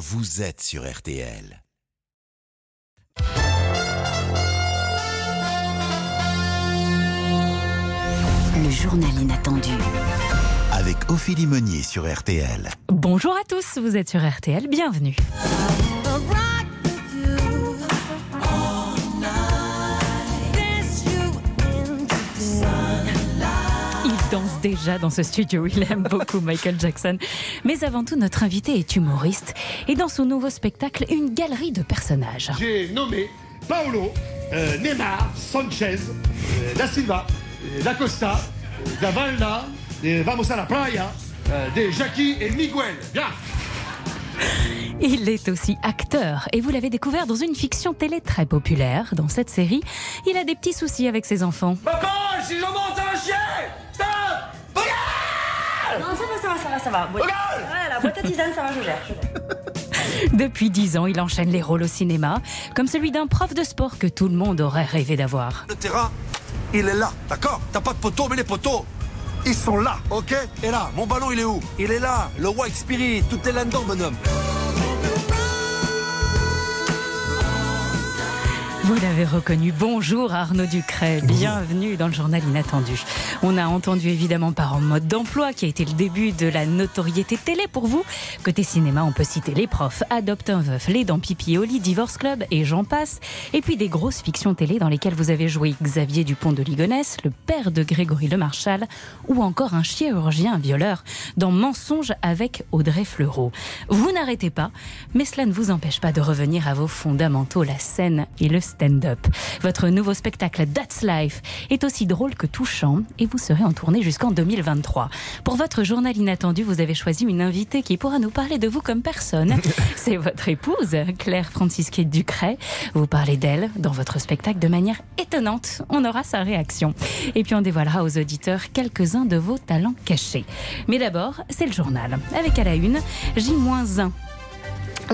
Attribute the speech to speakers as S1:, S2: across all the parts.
S1: vous êtes sur RTL.
S2: Le journal inattendu.
S1: Avec Ophélie Meunier sur RTL.
S3: Bonjour à tous, vous êtes sur RTL, bienvenue. Danse déjà dans ce studio, il aime beaucoup Michael Jackson. Mais avant tout, notre invité est humoriste et dans son nouveau spectacle, une galerie de personnages.
S4: J'ai nommé Paolo, euh, Neymar, Sanchez, euh, Da Silva, euh, Da Costa, euh, Da Valda, des Vamos a la Playa, euh, des Jackie et Miguel. Bien
S3: Il est aussi acteur et vous l'avez découvert dans une fiction télé très populaire. Dans cette série, il a des petits soucis avec ses enfants.
S4: Papa, si je monte, chier Stop
S5: Non, ça va, ça va, ça va, ça va. Boîte- Ouais, la boîte à tisane, ça va, je gère. je gère.
S3: Depuis dix ans, il enchaîne les rôles au cinéma, comme celui d'un prof de sport que tout le monde aurait rêvé d'avoir.
S6: Le terrain, il est là, d'accord? T'as pas de poteau, mais les poteaux, ils sont là, ok? Et là, mon ballon, il est où? Il est là, le White Spirit, tout est là-dedans, bonhomme.
S3: Vous l'avez reconnu. Bonjour Arnaud Ducret. Bienvenue dans le journal inattendu. On a entendu évidemment par en mode d'emploi qui a été le début de la notoriété télé pour vous. Côté cinéma, on peut citer Les Profs, Adopte un veuf, Les Dents Pipi au lit, Divorce Club et j'en passe. Et puis des grosses fictions télé dans lesquelles vous avez joué Xavier Dupont de Ligonnès, le père de Grégory Le Marchal ou encore un chirurgien violeur dans Mensonge avec Audrey Fleurot. Vous n'arrêtez pas, mais cela ne vous empêche pas de revenir à vos fondamentaux, la scène et le stand-up. Votre nouveau spectacle That's Life est aussi drôle que touchant et vous serez en tournée jusqu'en 2023. Pour votre journal inattendu, vous avez choisi une invitée qui pourra nous parler de vous comme personne. C'est votre épouse, Claire Francisquet Ducret. Vous parlez d'elle dans votre spectacle de manière étonnante. On aura sa réaction. Et puis on dévoilera aux auditeurs quelques-uns de vos talents cachés. Mais d'abord, c'est le journal. Avec à la une, J-1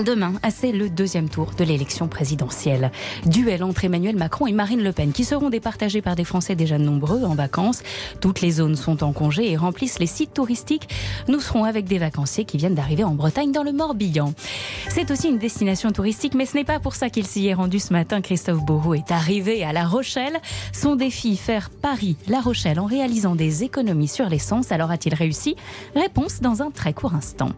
S3: Demain, c'est le deuxième tour de l'élection présidentielle. Duel entre Emmanuel Macron et Marine Le Pen, qui seront départagés par des Français déjà nombreux en vacances. Toutes les zones sont en congé et remplissent les sites touristiques. Nous serons avec des vacanciers qui viennent d'arriver en Bretagne dans le Morbihan. C'est aussi une destination touristique, mais ce n'est pas pour ça qu'il s'y est rendu ce matin. Christophe Beauroux est arrivé à La Rochelle. Son défi, faire Paris-La Rochelle en réalisant des économies sur l'essence. Alors a-t-il réussi? Réponse dans un très court instant.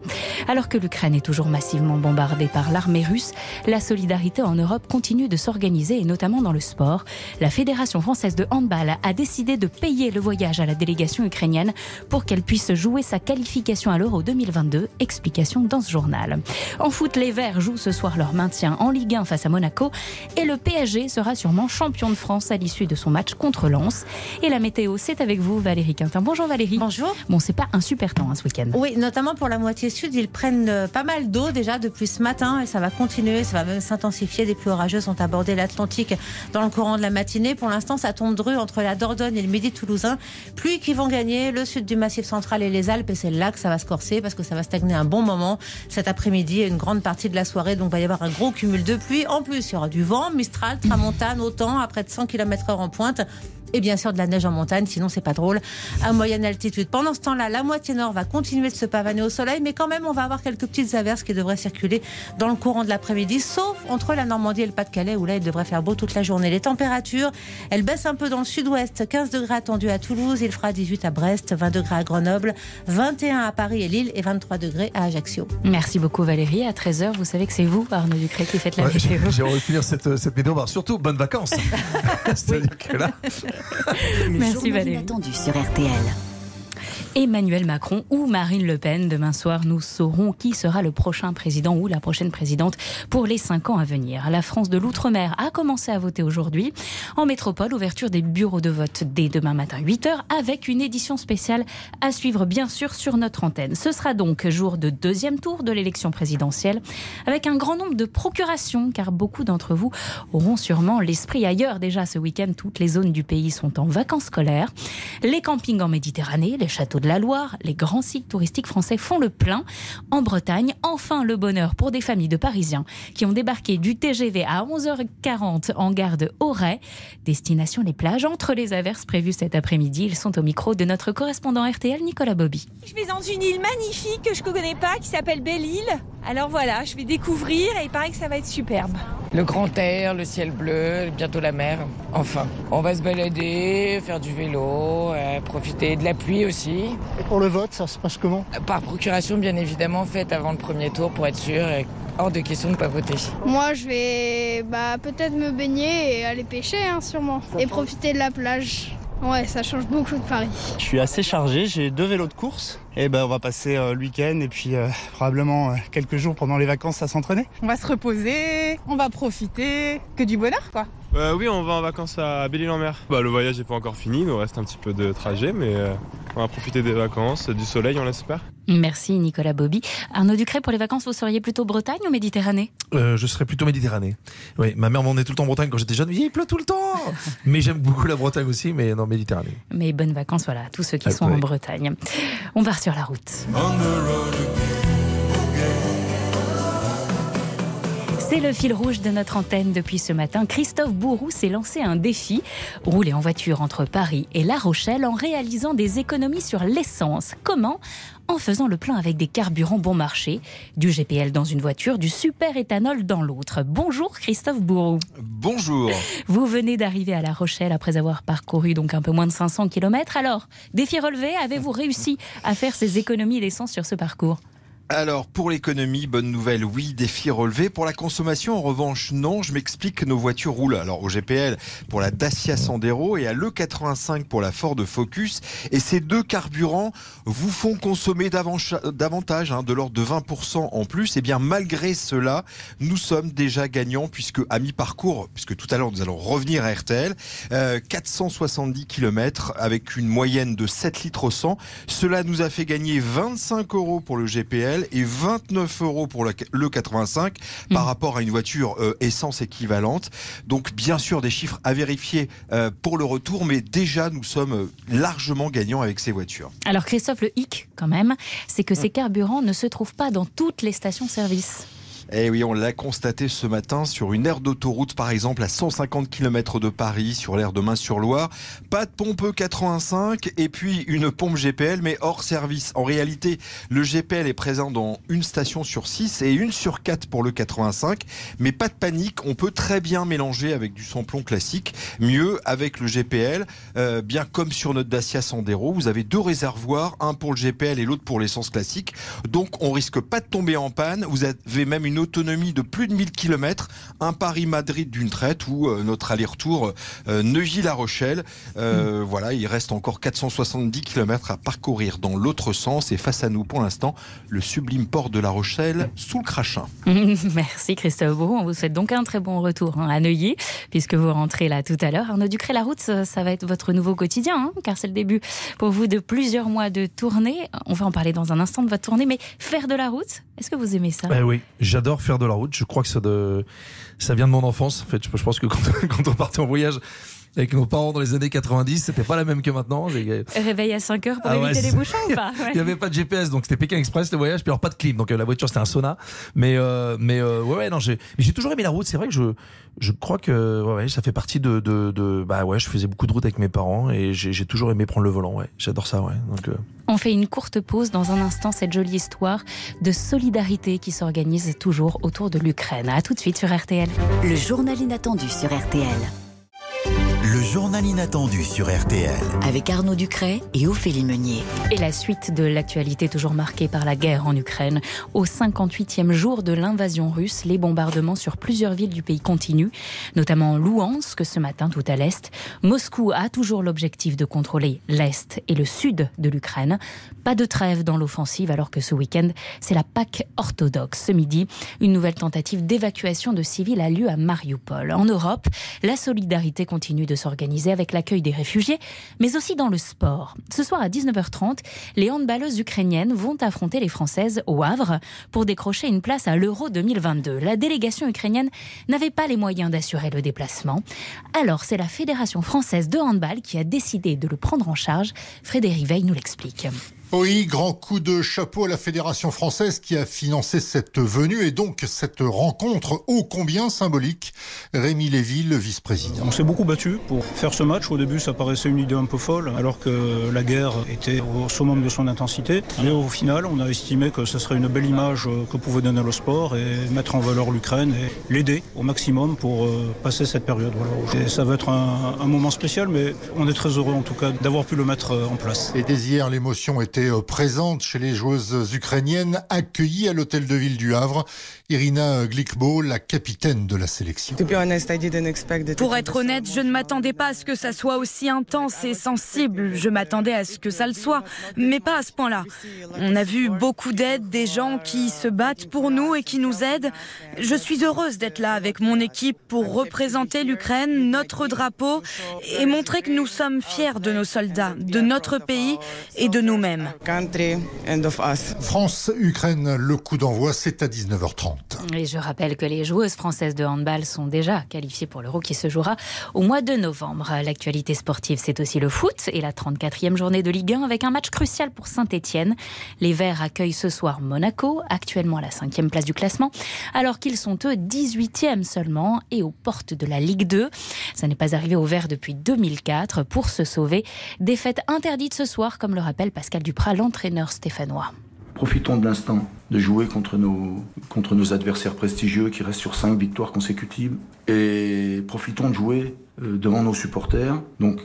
S3: Alors que l'Ukraine est toujours massivement bombardée par l'armée russe, la solidarité en Europe continue de s'organiser et notamment dans le sport. La Fédération française de handball a décidé de payer le voyage à la délégation ukrainienne pour qu'elle puisse jouer sa qualification à l'Euro 2022. Explication dans ce journal. En foot, les Verts jouent ce soir leur maintien en Ligue 1 face à Monaco et le PSG sera sûrement champion de France à l'issue de son match contre Lens. Et la météo, c'est avec vous, Valérie Quintin. Bonjour Valérie.
S5: Bonjour.
S3: Bon, c'est pas un super temps hein, ce week-end.
S5: Oui, notamment pour la moitié sud, ils prennent euh, pas mal d'eau déjà depuis ce matin et ça va continuer, ça va même s'intensifier. Des pluies orageuses ont abordé l'Atlantique dans le courant de la matinée. Pour l'instant, ça tombe dru entre la Dordogne et le Midi toulousain. Pluies qui vont gagner le sud du Massif central et les Alpes et c'est là que ça va se corser parce que ça va stagner un bon moment cet après-midi et une grande partie de la soirée. Donc, il va y avoir un gros cumul de pluie. En plus, il y aura du vent, Mistral, Tramontane, autant à près de 100 km/h en pointe et bien sûr de la neige en montagne, sinon c'est pas drôle, à moyenne altitude. Pendant ce temps-là, la moitié nord va continuer de se pavaner au soleil, mais quand même, on va avoir quelques petites averses qui devraient circuler dans le courant de l'après-midi, sauf entre la Normandie et le Pas-de-Calais, où là, il devrait faire beau toute la journée. Les températures, elles baissent un peu dans le sud-ouest, 15 degrés attendus à Toulouse, il fera 18 à Brest, 20 degrés à Grenoble, 21 à Paris et Lille, et 23 degrés à Ajaccio.
S3: Merci beaucoup Valérie. À 13h, vous savez que c'est vous, Arnaud Ducret, qui faites la
S7: Ouais, j'ai
S3: météo.
S7: j'ai envie de finir cette, cette vidéo par surtout bonnes vacances. C'est-à-dire que là,
S3: Merci, Valérie.
S2: inattendu sur RTL.
S3: Emmanuel Macron ou Marine Le Pen. Demain soir, nous saurons qui sera le prochain président ou la prochaine présidente pour les cinq ans à venir. La France de l'Outre-mer a commencé à voter aujourd'hui. En métropole, ouverture des bureaux de vote dès demain matin 8h avec une édition spéciale à suivre bien sûr sur notre antenne. Ce sera donc jour de deuxième tour de l'élection présidentielle avec un grand nombre de procurations car beaucoup d'entre vous auront sûrement l'esprit ailleurs. Déjà ce week-end, toutes les zones du pays sont en vacances scolaires. Les campings en Méditerranée, les châteaux de la Loire, les grands sites touristiques français font le plein. En Bretagne, enfin le bonheur pour des familles de Parisiens qui ont débarqué du TGV à 11h40 en gare de Auray. Destination les plages entre les averses prévues cet après-midi. Ils sont au micro de notre correspondant RTL, Nicolas Bobby.
S8: Je vais dans une île magnifique que je ne connais pas qui s'appelle Belle-Île. Alors voilà, je vais découvrir et il paraît que ça va être superbe.
S9: Le grand air, le ciel bleu, bientôt la mer. Enfin, on va se balader, faire du vélo, euh, profiter de la pluie aussi.
S10: Et pour le vote, ça se passe comment?
S9: Par procuration, bien évidemment, faite avant le premier tour pour être sûr. Et hors de question de ne pas voter.
S11: Moi, je vais bah, peut-être me baigner et aller pêcher, hein, sûrement. Et profiter de la plage. Ouais, ça change beaucoup de Paris.
S10: Je suis assez chargé, j'ai deux vélos de course. Et ben on va passer euh, le week-end et puis euh, probablement euh, quelques jours pendant les vacances à s'entraîner.
S12: On va se reposer, on va profiter, que du bonheur quoi.
S13: Euh, oui, on va en vacances à Belle-Île-en-Mer. Bah, le voyage n'est pas encore fini, il nous reste un petit peu de trajet, mais euh, on va profiter des vacances, du soleil, on l'espère.
S3: Merci Nicolas Bobby. Arnaud Ducret, pour les vacances, vous seriez plutôt Bretagne ou Méditerranée
S7: Euh, je serais plutôt Méditerranée. Oui, ma mère m'emmenait tout le temps en Bretagne quand j'étais jeune. Il pleut tout le temps. mais j'aime beaucoup la Bretagne aussi, mais non, Méditerranée.
S3: Mais bonnes vacances, voilà, tous ceux qui
S7: Ah,
S3: sont
S7: oui.
S3: en Bretagne. On part sur la route. C'est le fil rouge de notre antenne depuis ce matin. Christophe Bourou s'est lancé un défi rouler en voiture entre Paris et La Rochelle en réalisant des économies sur l'essence. Comment? En faisant le plein avec des carburants bon marché, du GPL dans une voiture, du super éthanol dans l'autre. Bonjour Christophe Bourou.
S14: Bonjour.
S3: Vous venez d'arriver à La Rochelle après avoir parcouru donc un peu moins de 500 km. Alors, défi relevé, avez-vous réussi à faire ces économies d'essence sur ce parcours?
S14: Alors, pour l'économie, bonne nouvelle, oui, défi relevé. Pour la consommation, en revanche, non. Je m'explique que nos voitures roulent alors au GPL pour la Dacia Sandero et à l'E85 pour la Ford Focus. Et ces deux carburants vous font consommer davantage, hein, de l'ordre de 20% en plus. Et bien, malgré cela, nous sommes déjà gagnants puisque à mi-parcours, puisque tout à l'heure nous allons revenir à RTL, euh, 470 km avec une moyenne de 7 litres au 100. Cela nous a fait gagner 25 euros pour le GPL et 29 euros pour le le 85 par rapport à une voiture euh, essence équivalente. Donc bien sûr des chiffres à vérifier euh, pour le retour, mais déjà nous sommes euh, largement gagnants avec ces voitures.
S3: Alors Christophe, le hic quand même, c'est que ces carburants ne se trouvent pas dans toutes les stations-service.
S14: Eh oui, on l'a constaté ce matin sur une aire d'autoroute, par exemple, à 150 km de Paris, sur l'aire de Main-sur-Loire. Pas de pompe E85 et puis une pompe GPL, mais hors service. En réalité, le GPL est présent dans une station sur 6 et une sur 4 pour le 85. Mais pas de panique, on peut très bien mélanger avec du samplon classique. Mieux avec le GPL, euh, bien comme sur notre Dacia Sandero, vous avez deux réservoirs, un pour le GPL et l'autre pour l'essence classique. Donc on risque pas de tomber en panne. Vous avez même une autonomie de plus de 1000 km, un Paris-Madrid d'une traite ou euh, notre aller-retour euh, Neuilly-La Rochelle. Euh, Voilà, il reste encore 470 km à parcourir dans l'autre sens et face à nous pour l'instant le sublime port de La Rochelle sous le crachin.
S3: Merci Christophe Bourou. On vous souhaite donc un très bon retour hein, à Neuilly, puisque vous rentrez là tout à l'heure. Arnaud Ducré, la route, ça ça va être votre nouveau quotidien, hein, car c'est le début pour vous de plusieurs mois de tournée. On va en parler dans un instant de votre tournée, mais faire de la route, est-ce que vous aimez ça?
S7: Eh oui, j'adore faire de la route. Je crois que ça, de... ça vient de mon enfance. En fait, je pense que quand on partait en voyage avec nos parents dans les années 90, c'était pas la même que maintenant.
S3: Réveil à 5 heures pour
S7: Ah ouais,
S3: éviter les
S7: c'est-
S3: bouchons ou pas Ouais.
S7: Il n'y avait pas de GPS, donc c'était Pékin Express le voyage, puis alors pas de clim, donc euh, la voiture c'était un sauna. Mais euh, mais euh, ouais, ouais non, j'ai toujours aimé la route. C'est vrai que je je crois que ouais, ouais, ça fait partie de, de, de bah ouais, je faisais beaucoup de route avec mes parents et j'ai toujours aimé prendre le volant. Ouais, j'adore ça. Ouais, donc euh,
S3: On fait une courte pause dans un instant, cette jolie histoire de solidarité qui s'organise toujours autour de l'Ukraine. À tout de suite sur RTL.
S2: Le journal inattendu sur RTL.
S1: Le journal inattendu sur RTL.
S2: Avec Arnaud Ducret et Ophélie Meunier.
S3: Et la suite de l'actualité toujours marquée par la guerre en Ukraine. Au 58e jour de l'invasion russe, les bombardements sur plusieurs villes du pays continuent, notamment Louhansk ce matin tout à l'est. Moscou a toujours l'objectif de contrôler l'est et le sud de l'Ukraine. Pas de trêve dans l'offensive alors que ce week-end, c'est la Pâque orthodoxe. Ce midi, une nouvelle tentative d'évacuation de civils a lieu à Mariupol. En Europe, la solidarité continue de s'organiser avec l'accueil des réfugiés, mais aussi dans le sport. Ce soir à 19h30, les handballeuses ukrainiennes vont affronter les Françaises au Havre pour décrocher une place à l'Euro 2022. La délégation ukrainienne n'avait pas les moyens d'assurer le déplacement. Alors c'est la Fédération française de handball qui a décidé de le prendre en charge. Frédéric Veil nous l'explique.
S15: Oui, grand coup de chapeau à la Fédération française qui a financé cette venue et donc cette rencontre ô combien symbolique. Rémi Lévy, le vice-président.
S16: On s'est beaucoup battu pour faire ce match. Au début, ça paraissait une idée un peu folle, alors que la guerre était au summum de son intensité. Mais au final, on a estimé que ce serait une belle image que pouvait donner le sport et mettre en valeur l'Ukraine et l'aider au maximum pour euh, passer cette période. Voilà. Et ça va être un, un moment spécial, mais on est très heureux en tout cas d'avoir pu le mettre euh, en place.
S15: Et dès hier, l'émotion était euh, présente chez les joueuses ukrainiennes accueillies à l'hôtel de ville du Havre. Irina Glikbo, la capitaine de la sélection.
S17: Pour être honnête, je ne m'attendais pas à ce que ça soit aussi intense et sensible. Je m'attendais à ce que ça le soit, mais pas à ce point-là. On a vu beaucoup d'aide, des gens qui se battent pour nous et qui nous aident. Je suis heureuse d'être là avec mon équipe pour représenter l'Ukraine, notre drapeau, et montrer que nous sommes fiers de nos soldats, de notre pays et de nous-mêmes.
S15: France-Ukraine, le coup d'envoi, c'est à 19h30.
S3: Et je rappelle que les joueuses françaises de handball sont déjà qualifiées pour l'Euro qui se jouera au mois de novembre. L'actualité sportive, c'est aussi le foot et la 34e journée de Ligue 1 avec un match crucial pour Saint-Etienne. Les Verts accueillent ce soir Monaco, actuellement à la 5e place du classement, alors qu'ils sont eux 18e seulement et aux portes de la Ligue 2. Ça n'est pas arrivé aux Verts depuis 2004 pour se sauver. Défaite interdite ce soir, comme le rappelle Pascal Duprat, l'entraîneur stéphanois.
S18: Profitons de l'instant de jouer contre nos, contre nos adversaires prestigieux qui restent sur cinq victoires consécutives. Et profitons de jouer euh, devant nos supporters. Donc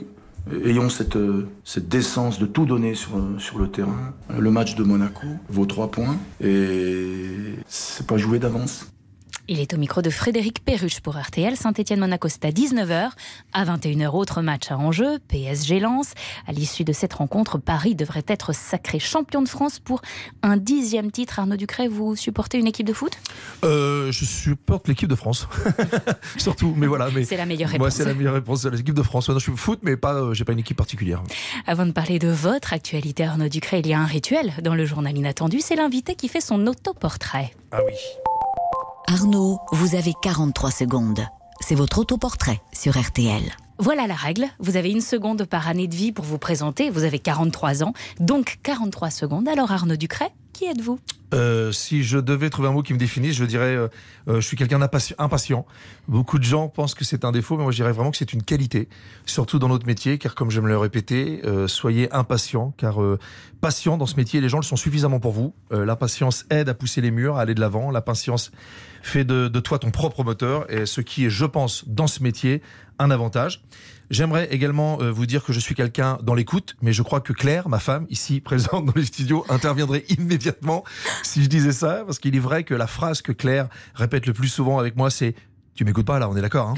S18: euh, ayons cette, euh, cette décence de tout donner sur, sur le terrain. Le match de Monaco vaut trois points et c'est pas joué d'avance.
S3: Il est au micro de Frédéric Perruche pour RTL. Saint-Etienne-Monaco, c'est à 19h. À 21h, autre match à enjeu, PSG Lens. À l'issue de cette rencontre, Paris devrait être sacré champion de France pour un dixième titre. Arnaud Ducret, vous supportez une équipe de foot?
S7: Euh, Je supporte l'équipe de France. Surtout, mais voilà. Mais
S3: c'est la meilleure réponse.
S7: Moi, c'est la meilleure réponse. C'est l'équipe de France. Moi, je suis foot, mais pas, euh, j'ai pas une équipe particulière.
S3: Avant de parler de votre actualité, Arnaud Ducret, il y a un rituel dans le journal inattendu. C'est l'invité qui fait son autoportrait.
S7: Ah oui.
S2: Arnaud, vous avez 43 secondes. C'est votre autoportrait sur RTL.
S3: Voilà la règle. Vous avez une seconde par année de vie pour vous présenter. Vous avez 43 ans, donc 43 secondes. Alors Arnaud Ducret, qui êtes-vous?
S7: Euh, si je devais trouver un mot qui me définisse, je dirais euh, euh, je suis quelqu'un d'impatient. Beaucoup de gens pensent que c'est un défaut, mais moi je dirais vraiment que c'est une qualité, surtout dans notre métier, car comme je me l'ai répété, soyez impatient, car patient dans ce métier, les gens le sont suffisamment pour vous. L'impatience aide à pousser les murs, à aller de l'avant. La patience fait de, de toi ton propre moteur, et ce qui est, je pense, dans ce métier, un avantage. J'aimerais également euh, vous dire que je suis quelqu'un dans l'écoute, mais je crois que Claire, ma femme, ici présente dans les studios, interviendrait immédiatement si je disais ça, parce qu'il est vrai que la phrase que Claire répète le plus souvent avec moi, c'est tu m'écoutes pas là, on est d'accord. Hein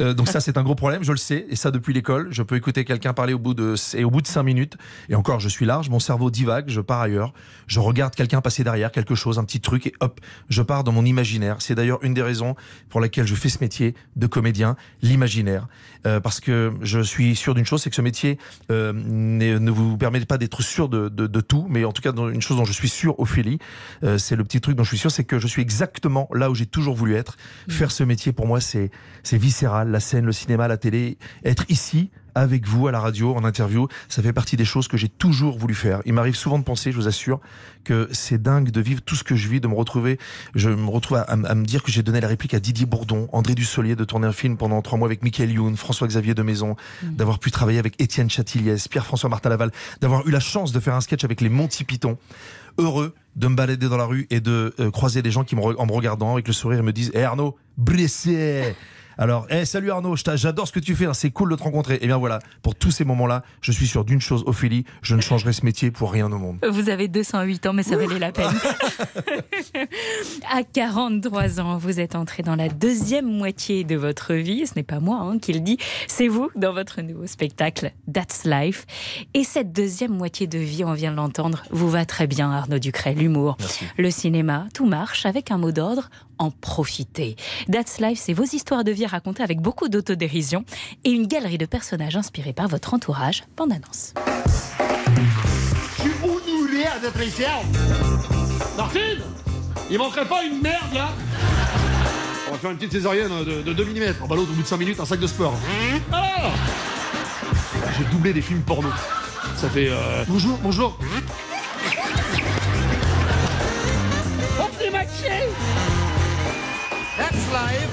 S7: euh, donc ça, c'est un gros problème, je le sais, et ça depuis l'école. Je peux écouter quelqu'un parler au bout de et au bout de cinq minutes, et encore, je suis large, mon cerveau divague, je pars ailleurs, je regarde quelqu'un passer derrière quelque chose, un petit truc, et hop, je pars dans mon imaginaire. C'est d'ailleurs une des raisons pour laquelle je fais ce métier de comédien, l'imaginaire, euh, parce que je suis sûr d'une chose, c'est que ce métier euh, ne vous permet pas d'être sûr de, de, de, tout, mais en tout cas, une chose dont je suis sûr, Ophélie, euh, c'est le petit truc dont je suis sûr, c'est que je suis exactement là où j'ai toujours voulu être, faire ce métier pour pour moi, c'est viscéral. La scène, le cinéma, la télé. Être ici, avec vous, à la radio, en interview, ça fait partie des choses que j'ai toujours voulu faire. Il m'arrive souvent de penser, je vous assure, que c'est dingue de vivre tout ce que je vis, de me retrouver. Je me retrouve à, me dire que j'ai donné la réplique à Didier Bourdon, André Dussolier, de tourner un film pendant trois mois avec Michael Youn, François-Xavier de Maison, mmh. d'avoir pu travailler avec Étienne Chatiliès, Pierre-François Martin Laval, d'avoir eu la chance de faire un sketch avec les Monty Python heureux de me balader dans la rue et de euh, croiser des gens qui, me, en me regardant avec le sourire, me disent Eh Arnaud, blessé alors, hey, salut Arnaud, j'adore ce que tu fais, hein, c'est cool de te rencontrer. Et eh bien voilà, pour tous ces moments-là, je suis sûr d'une chose, Ophélie, je ne changerai ce métier pour rien au monde.
S3: Vous avez 208 ans, mais ça valait la peine. à 43 ans, vous êtes entré dans la deuxième moitié de votre vie. Ce n'est pas moi hein, qui le dis, c'est vous dans votre nouveau spectacle That's Life. Et cette deuxième moitié de vie, on vient de l'entendre, vous va très bien, Arnaud Ducret, l'humour, le cinéma, tout marche avec un mot d'ordre en profiter. That's Life, c'est vos histoires de vie racontées avec beaucoup d'autodérision et une galerie de personnages inspirés par votre entourage. Bande annonce.
S4: Je suis honoré d'être ici. Martine Il manquerait pas une merde là On va faire une petite césarienne de, de 2 mm. En ballot au bout de 5 minutes, un sac de sport. Ah J'ai doublé des films porno. Ça fait. euh, Bonjour, bonjour.
S19: Oh, That's life.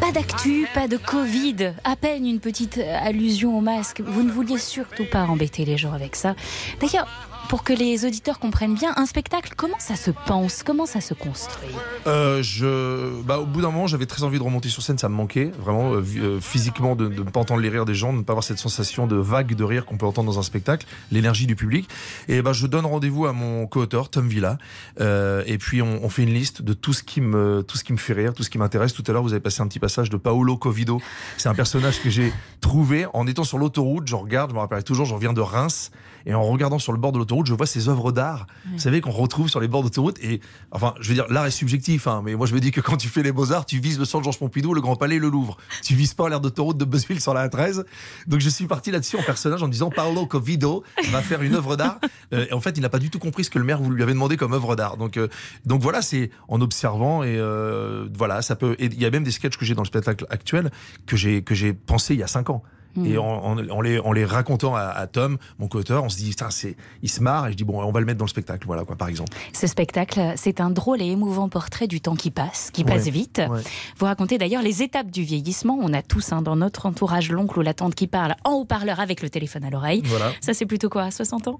S3: Pas d'actu, pas de Covid, à peine une petite allusion au masque. Vous ne vouliez surtout pas embêter les gens avec ça. D'ailleurs, pour que les auditeurs comprennent bien, un spectacle, comment ça se pense? Comment ça se construit?
S7: Euh, je, bah, au bout d'un moment, j'avais très envie de remonter sur scène, ça me manquait vraiment euh, euh, physiquement de, ne pas entendre les rires des gens, de ne pas avoir cette sensation de vague de rire qu'on peut entendre dans un spectacle, l'énergie du public. Et bah, je donne rendez-vous à mon co-auteur Tom Villa, et puis on, on fait une liste de tout ce qui me, tout ce qui me fait rire, tout ce qui m'intéresse. Tout à l'heure, vous avez passé un petit passage de Paolo Covido. C'est un personnage que j'ai trouvé en étant sur l'autoroute. Je regarde, je me rappelle toujours, je reviens de Reims. Et en regardant sur le bord de l'autoroute, je vois ces œuvres d'art. Vous savez qu'on retrouve sur les bords d'autoroute. Et enfin, je veux dire, l'art est subjectif, hein, mais moi je me dis que quand tu fais les beaux-arts, tu vises le centre Georges Pompidou, le Grand Palais, le Louvre. Tu vises pas l'air d'autoroute de Buzzville sur la 13. Donc je suis parti là-dessus en personnage en disant Paolo Covido va faire une œuvre d'art. Euh, et en fait, il n'a pas du tout compris ce que le maire vous lui avait demandé comme œuvre d'art. Donc, euh, donc voilà, c'est en observant et euh, voilà, ça peut. et Il y a même des sketchs que j'ai dans le spectacle actuel que j'ai que j'ai pensé il y a cinq ans.
S3: Mm.
S7: Et en, en- en les, en les racontant à, à Tom, mon co-auteur, on se dit, c'est, il se marre, et je dis, bon, on va le mettre dans le spectacle, voilà, quoi, par exemple.
S3: Ce spectacle, c'est un drôle et émouvant portrait du temps qui passe, qui passe
S7: Ouais,
S3: vite.
S7: ouais.
S3: Vous racontez d'ailleurs les étapes du vieillissement. On a tous hein, dans notre entourage l'oncle ou la tante qui parle en haut-parleur avec le téléphone à l'oreille.
S7: Voilà.
S3: Ça, c'est plutôt quoi, à 60 ans?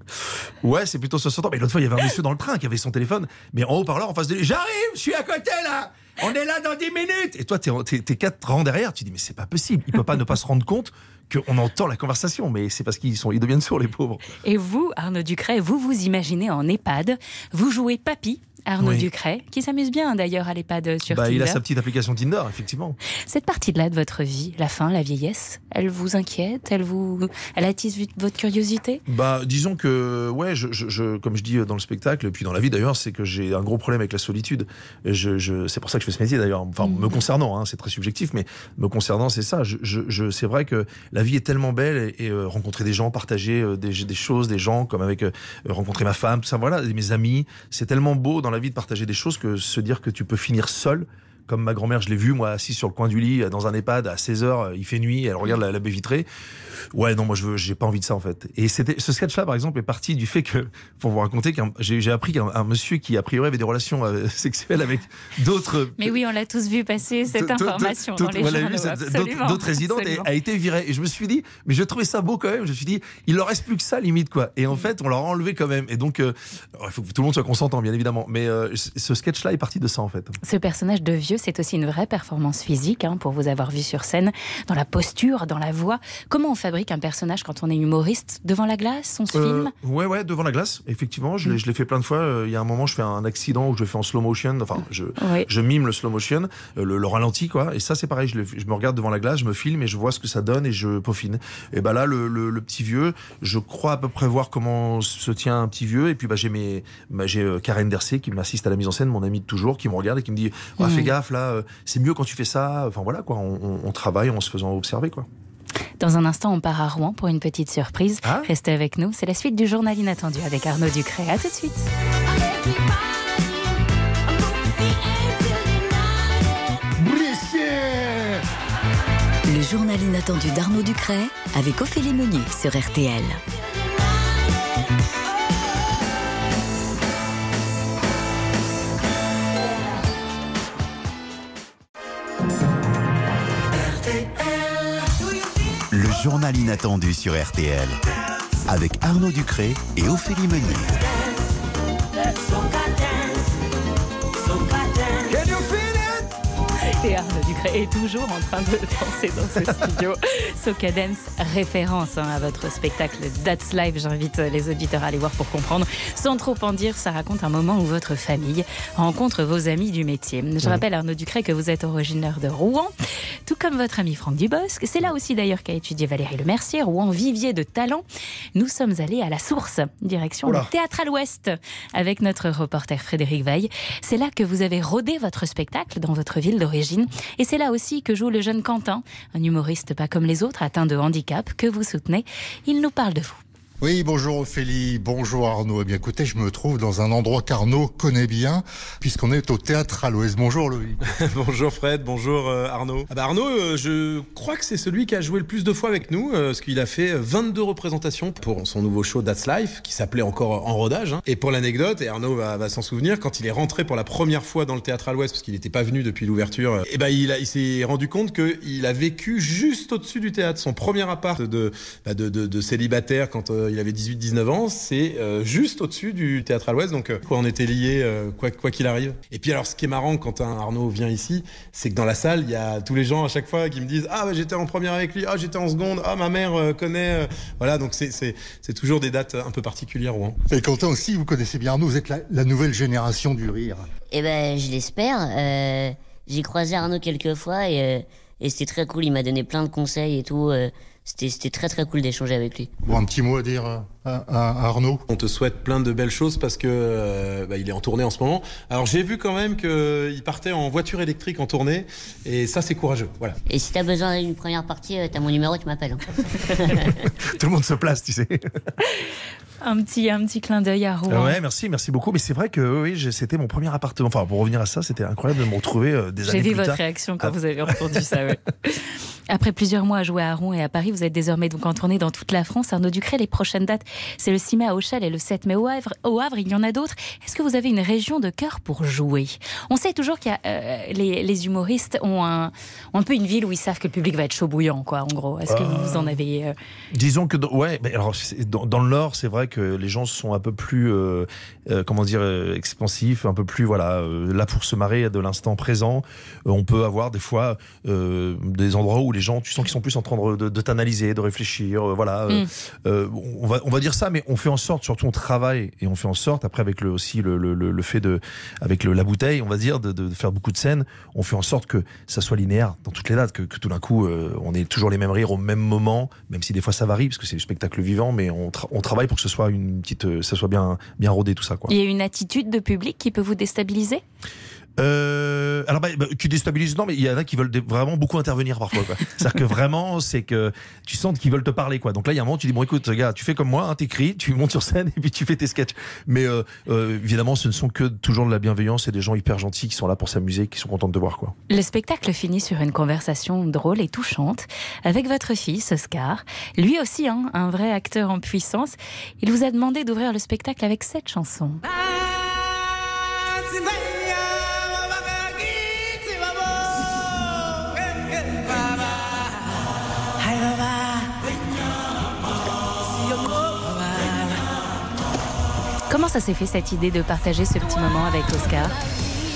S7: Ouais, c'est plutôt 60 ans. Mais l'autre fois, il y avait un monsieur dans le train qui avait son téléphone, mais en haut-parleur en face de lui. J'arrive, je suis à côté là On est là dans 10 minutes Et toi, t'es, t'es, t'es quatre rangs derrière, tu dis, mais c'est pas possible. Il peut pas ne pas se rendre compte qu'on entend la conversation, mais c'est parce qu'ils sont, ils deviennent sourds, les pauvres.
S3: Et vous, Arnaud Ducret, vous vous imaginez en EHPAD. Vous jouez Papy, Arnaud
S7: Oui.
S3: Ducret, qui s'amuse bien d'ailleurs à l'EHPAD sur
S7: Bah, il a sa petite application Tinder, effectivement.
S3: Cette partie-là de votre vie, la fin, la vieillesse, elle vous inquiète Elle vous, elle attise votre curiosité?
S7: Bah, disons que, ouais, je, je, je- comme je dis dans le spectacle, et puis dans la vie d'ailleurs, c'est que j'ai un gros problème avec la solitude. Je, je, c'est pour ça que je fais ce métier d'ailleurs. Enfin, me concernant, hein, c'est très subjectif, mais me concernant, c'est ça. Je, je, je- c'est vrai que la vie est tellement belle et, et, euh, rencontrer des gens, partager euh, des, des choses, des gens, comme avec euh, rencontrer ma femme, tout ça, voilà, mes amis. C'est tellement beau dans la de partager des choses que se dire que tu peux finir seul. Comme ma grand-mère, je l'ai vue, moi, assise sur le coin du lit, dans un EHPAD, à 16h, il fait nuit, elle regarde la, la baie vitrée. Ouais, non, moi, je veux, j'ai pas envie de ça, en fait. Et c'était, ce sketch-là, par exemple, est parti du fait que, pour vous raconter, qu'un- j'ai, j'ai appris qu'un un monsieur qui, a priori, avait des relations euh, sexuelles avec d'autres.
S3: Mais oui, on l'a tous vu passer cette information dans les
S7: on l'a
S3: journaux.
S7: d'autres- résidentes et a été viré. Et je me suis dit, mais je trouvais ça beau quand même. Je me suis dit, il leur reste plus que ça limite quoi. Et en fait, on leur a enlevé quand même. Et donc, euh, il faut que tout le monde soit consentant, bien évidemment. Mais euh, ce sketch-là est parti de ça en fait.
S3: Ce personnage de vieux, c'est aussi une vraie performance physique, hein, pour vous avoir vu sur scène, dans la posture, dans la voix. Comment on fabrique un personnage quand on est humoriste Devant la glace, on se
S7: Euh,
S3: filme
S7: ouais, ouais, devant la glace, effectivement. Je l'ai, je l'ai fait plein de fois. Euh, Il y a un moment, je fais un accident où je fais en slow motion. Enfin, je,
S3: Oui.
S7: je mime le slow motion, euh, le, le ralenti, quoi. Et ça, c'est pareil. Je, le- je me regarde devant la glace, je me filme et je vois ce que ça donne et je peaufine. Et bah là, le, petit vieux, je crois à peu près voir comment se tient un petit vieux. Et puis, bah, j'ai mes, bah, j'ai Karen Dercé qui m'assiste à la mise en scène, mon ami de toujours, qui me regarde et qui me dit,
S3: Mhm.
S7: fais gaffe, là, c'est mieux quand tu fais ça. Enfin, voilà, quoi. On, on- on travaille en se faisant observer, quoi.
S3: Dans un instant, on part à Rouen pour une petite surprise.
S7: Ah.
S3: Restez avec nous. C'est la suite du journal inattendu avec Arnaud Ducret. À tout de suite.
S2: Le journal inattendu d'Arnaud Ducret avec Ophélie Meunier sur RTL.
S1: Journal inattendu sur RTL. Avec Arnaud Ducré et Ophélie Meunier.
S3: Ducré est toujours en train de danser dans ce studio. Soca Dance, référence hein, à votre spectacle That's Live. J'invite les auditeurs à aller voir pour comprendre. Sans trop en dire, ça raconte un moment où votre famille rencontre vos amis du métier. Je rappelle, Arnaud Ducré, que vous êtes originaire de Rouen, tout comme votre ami Franck Dubosc. C'est là aussi d'ailleurs qu'a étudié Valérie Le Mercier, Rouen, vivier de talent. Nous sommes allés à la source, direction le théâtre à l'ouest, avec notre reporter Frédéric Veil. C'est là que vous avez rodé votre spectacle dans votre ville d'origine. Et c'est là aussi que joue le jeune Quentin, un humoriste pas comme les autres, atteint de handicap, que vous soutenez. Il nous parle de vous.
S15: Oui, bonjour Ophélie, bonjour Arnaud. Eh bien écoutez, je me trouve dans un endroit qu'Arnaud connaît bien, puisqu'on est au théâtre à l'Ouest. Bonjour Loïc.
S20: bonjour Fred, bonjour euh, Arnaud. Ah bah Arnaud, euh, je crois que c'est celui qui a joué le plus de fois avec nous, euh, parce qu'il a fait 22 représentations pour son nouveau show That's Life, qui s'appelait encore En Rodage. hein. Et pour l'anecdote, et Arnaud va, va s'en souvenir, quand il est rentré pour la première fois dans le théâtre à l'Ouest, parce qu'il n'était pas venu depuis l'ouverture, et ben il, s'est rendu compte qu'il a vécu juste au-dessus du théâtre. Son premier appart de, bah, de, de- de célibataire quand euh, il avait 18-19 ans, c'est euh, juste au-dessus du théâtre à l'Ouest. Donc euh, quoi, on était liés euh, quoi quoi qu'il arrive. Et puis alors, ce qui est marrant quand un Arnaud vient ici, c'est que dans la salle, il y a tous les gens à chaque fois qui me disent ah bah, j'étais en première avec lui, ah j'étais en seconde, ah ma mère euh, connaît. euh. Voilà, donc c'est c'est c'est toujours des dates un peu particulières.
S15: Et Quentin aussi, vous connaissez bien Arnaud, vous êtes la, la nouvelle génération du rire.
S21: Eh ben, je l'espère. Euh, j'ai croisé Arnaud quelques fois et, euh, et c'était très cool. Il m'a donné plein de conseils et tout. euh, c'était, très très cool d'échanger avec lui.
S15: Bon, un petit mot à dire à, à- à Arnaud
S20: On te souhaite plein de belles choses parce que euh, bah, il est en tournée en ce moment. Alors j'ai vu quand même qu'il partait en voiture électrique en tournée et ça c'est courageux. Voilà.
S21: Et si t'as besoin d'une première partie, euh, t'as mon numéro, tu m'appelles. hein.
S7: Tout le monde se place, tu sais.
S3: Un petit, un petit clin d'œil à Rouen.
S7: Ouais, merci, merci beaucoup. Mais c'est vrai que oui, c'était mon premier appartement. Enfin, pour revenir à ça, c'était incroyable de me retrouver euh, des
S3: J'ai vu votre réaction quand
S7: Ah.
S3: vous avez entendu ça. ouais. Après plusieurs mois à jouer à Rouen et à Paris, vous êtes désormais donc en tournée dans toute la France. Arnaud Ducré, les prochaines dates, c'est le 6 mai à Auchel et le 7 mai au Havre. Au Havre, il y en a d'autres. Est-ce que vous avez une région de cœur pour jouer? On sait toujours que les, les humoristes ont un, ont un peu une ville où ils savent que le public va être chaud bouillant, quoi, en gros. Est-ce que
S7: Euh,
S3: vous en avez euh,
S7: Disons que dans- ouais, mais alors dans, dans le Nord, c'est vrai que les gens sont un peu plus, euh, euh, comment dire, euh, expansifs, un peu plus voilà, euh, là pour se marrer de l'instant présent. Euh, on peut avoir des fois euh, des endroits où les gens, tu sens qu'ils sont plus en train de, t'analyser, de réfléchir, euh, voilà. euh,
S22: Mm.
S7: euh, on va on va dire ça, mais on fait en sorte, surtout on travaille et on fait en sorte après avec le aussi le, le, fait de avec le, la bouteille, on va dire de, de faire beaucoup de scènes, on fait en sorte que ça soit linéaire dans toutes les dates, que, que tout d'un coup euh, on ait toujours les mêmes rires au même moment, même si des fois ça varie parce que c'est du spectacle vivant, mais on, tra- on travaille pour que ce soit une petite, ça soit bien bien rodé tout ça quoi.
S3: Il y a une attitude de public qui peut vous déstabiliser?
S7: Euh, alors, bah, bah, qui déstabilise, non, mais il y en a qui veulent vraiment beaucoup intervenir parfois. quoi. C'est-à-dire que vraiment, c'est que tu sens qu'ils veulent te parler. quoi. Donc là, il y a un moment, tu dis, bon, écoute, gars, tu fais comme moi, hein, t'écris, tu montes sur scène et puis tu fais tes sketchs. Mais euh, euh, évidemment, ce ne sont que toujours de la bienveillance et des gens hyper gentils qui sont là pour s'amuser, qui sont contents de te voir. quoi.
S3: Le spectacle finit sur une conversation drôle et touchante avec votre fils, Oscar. Lui aussi, hein, un vrai acteur en puissance. Il vous a demandé d'ouvrir le spectacle avec cette chanson. Comment ça s'est fait cette idée de partager ce petit moment avec Oscar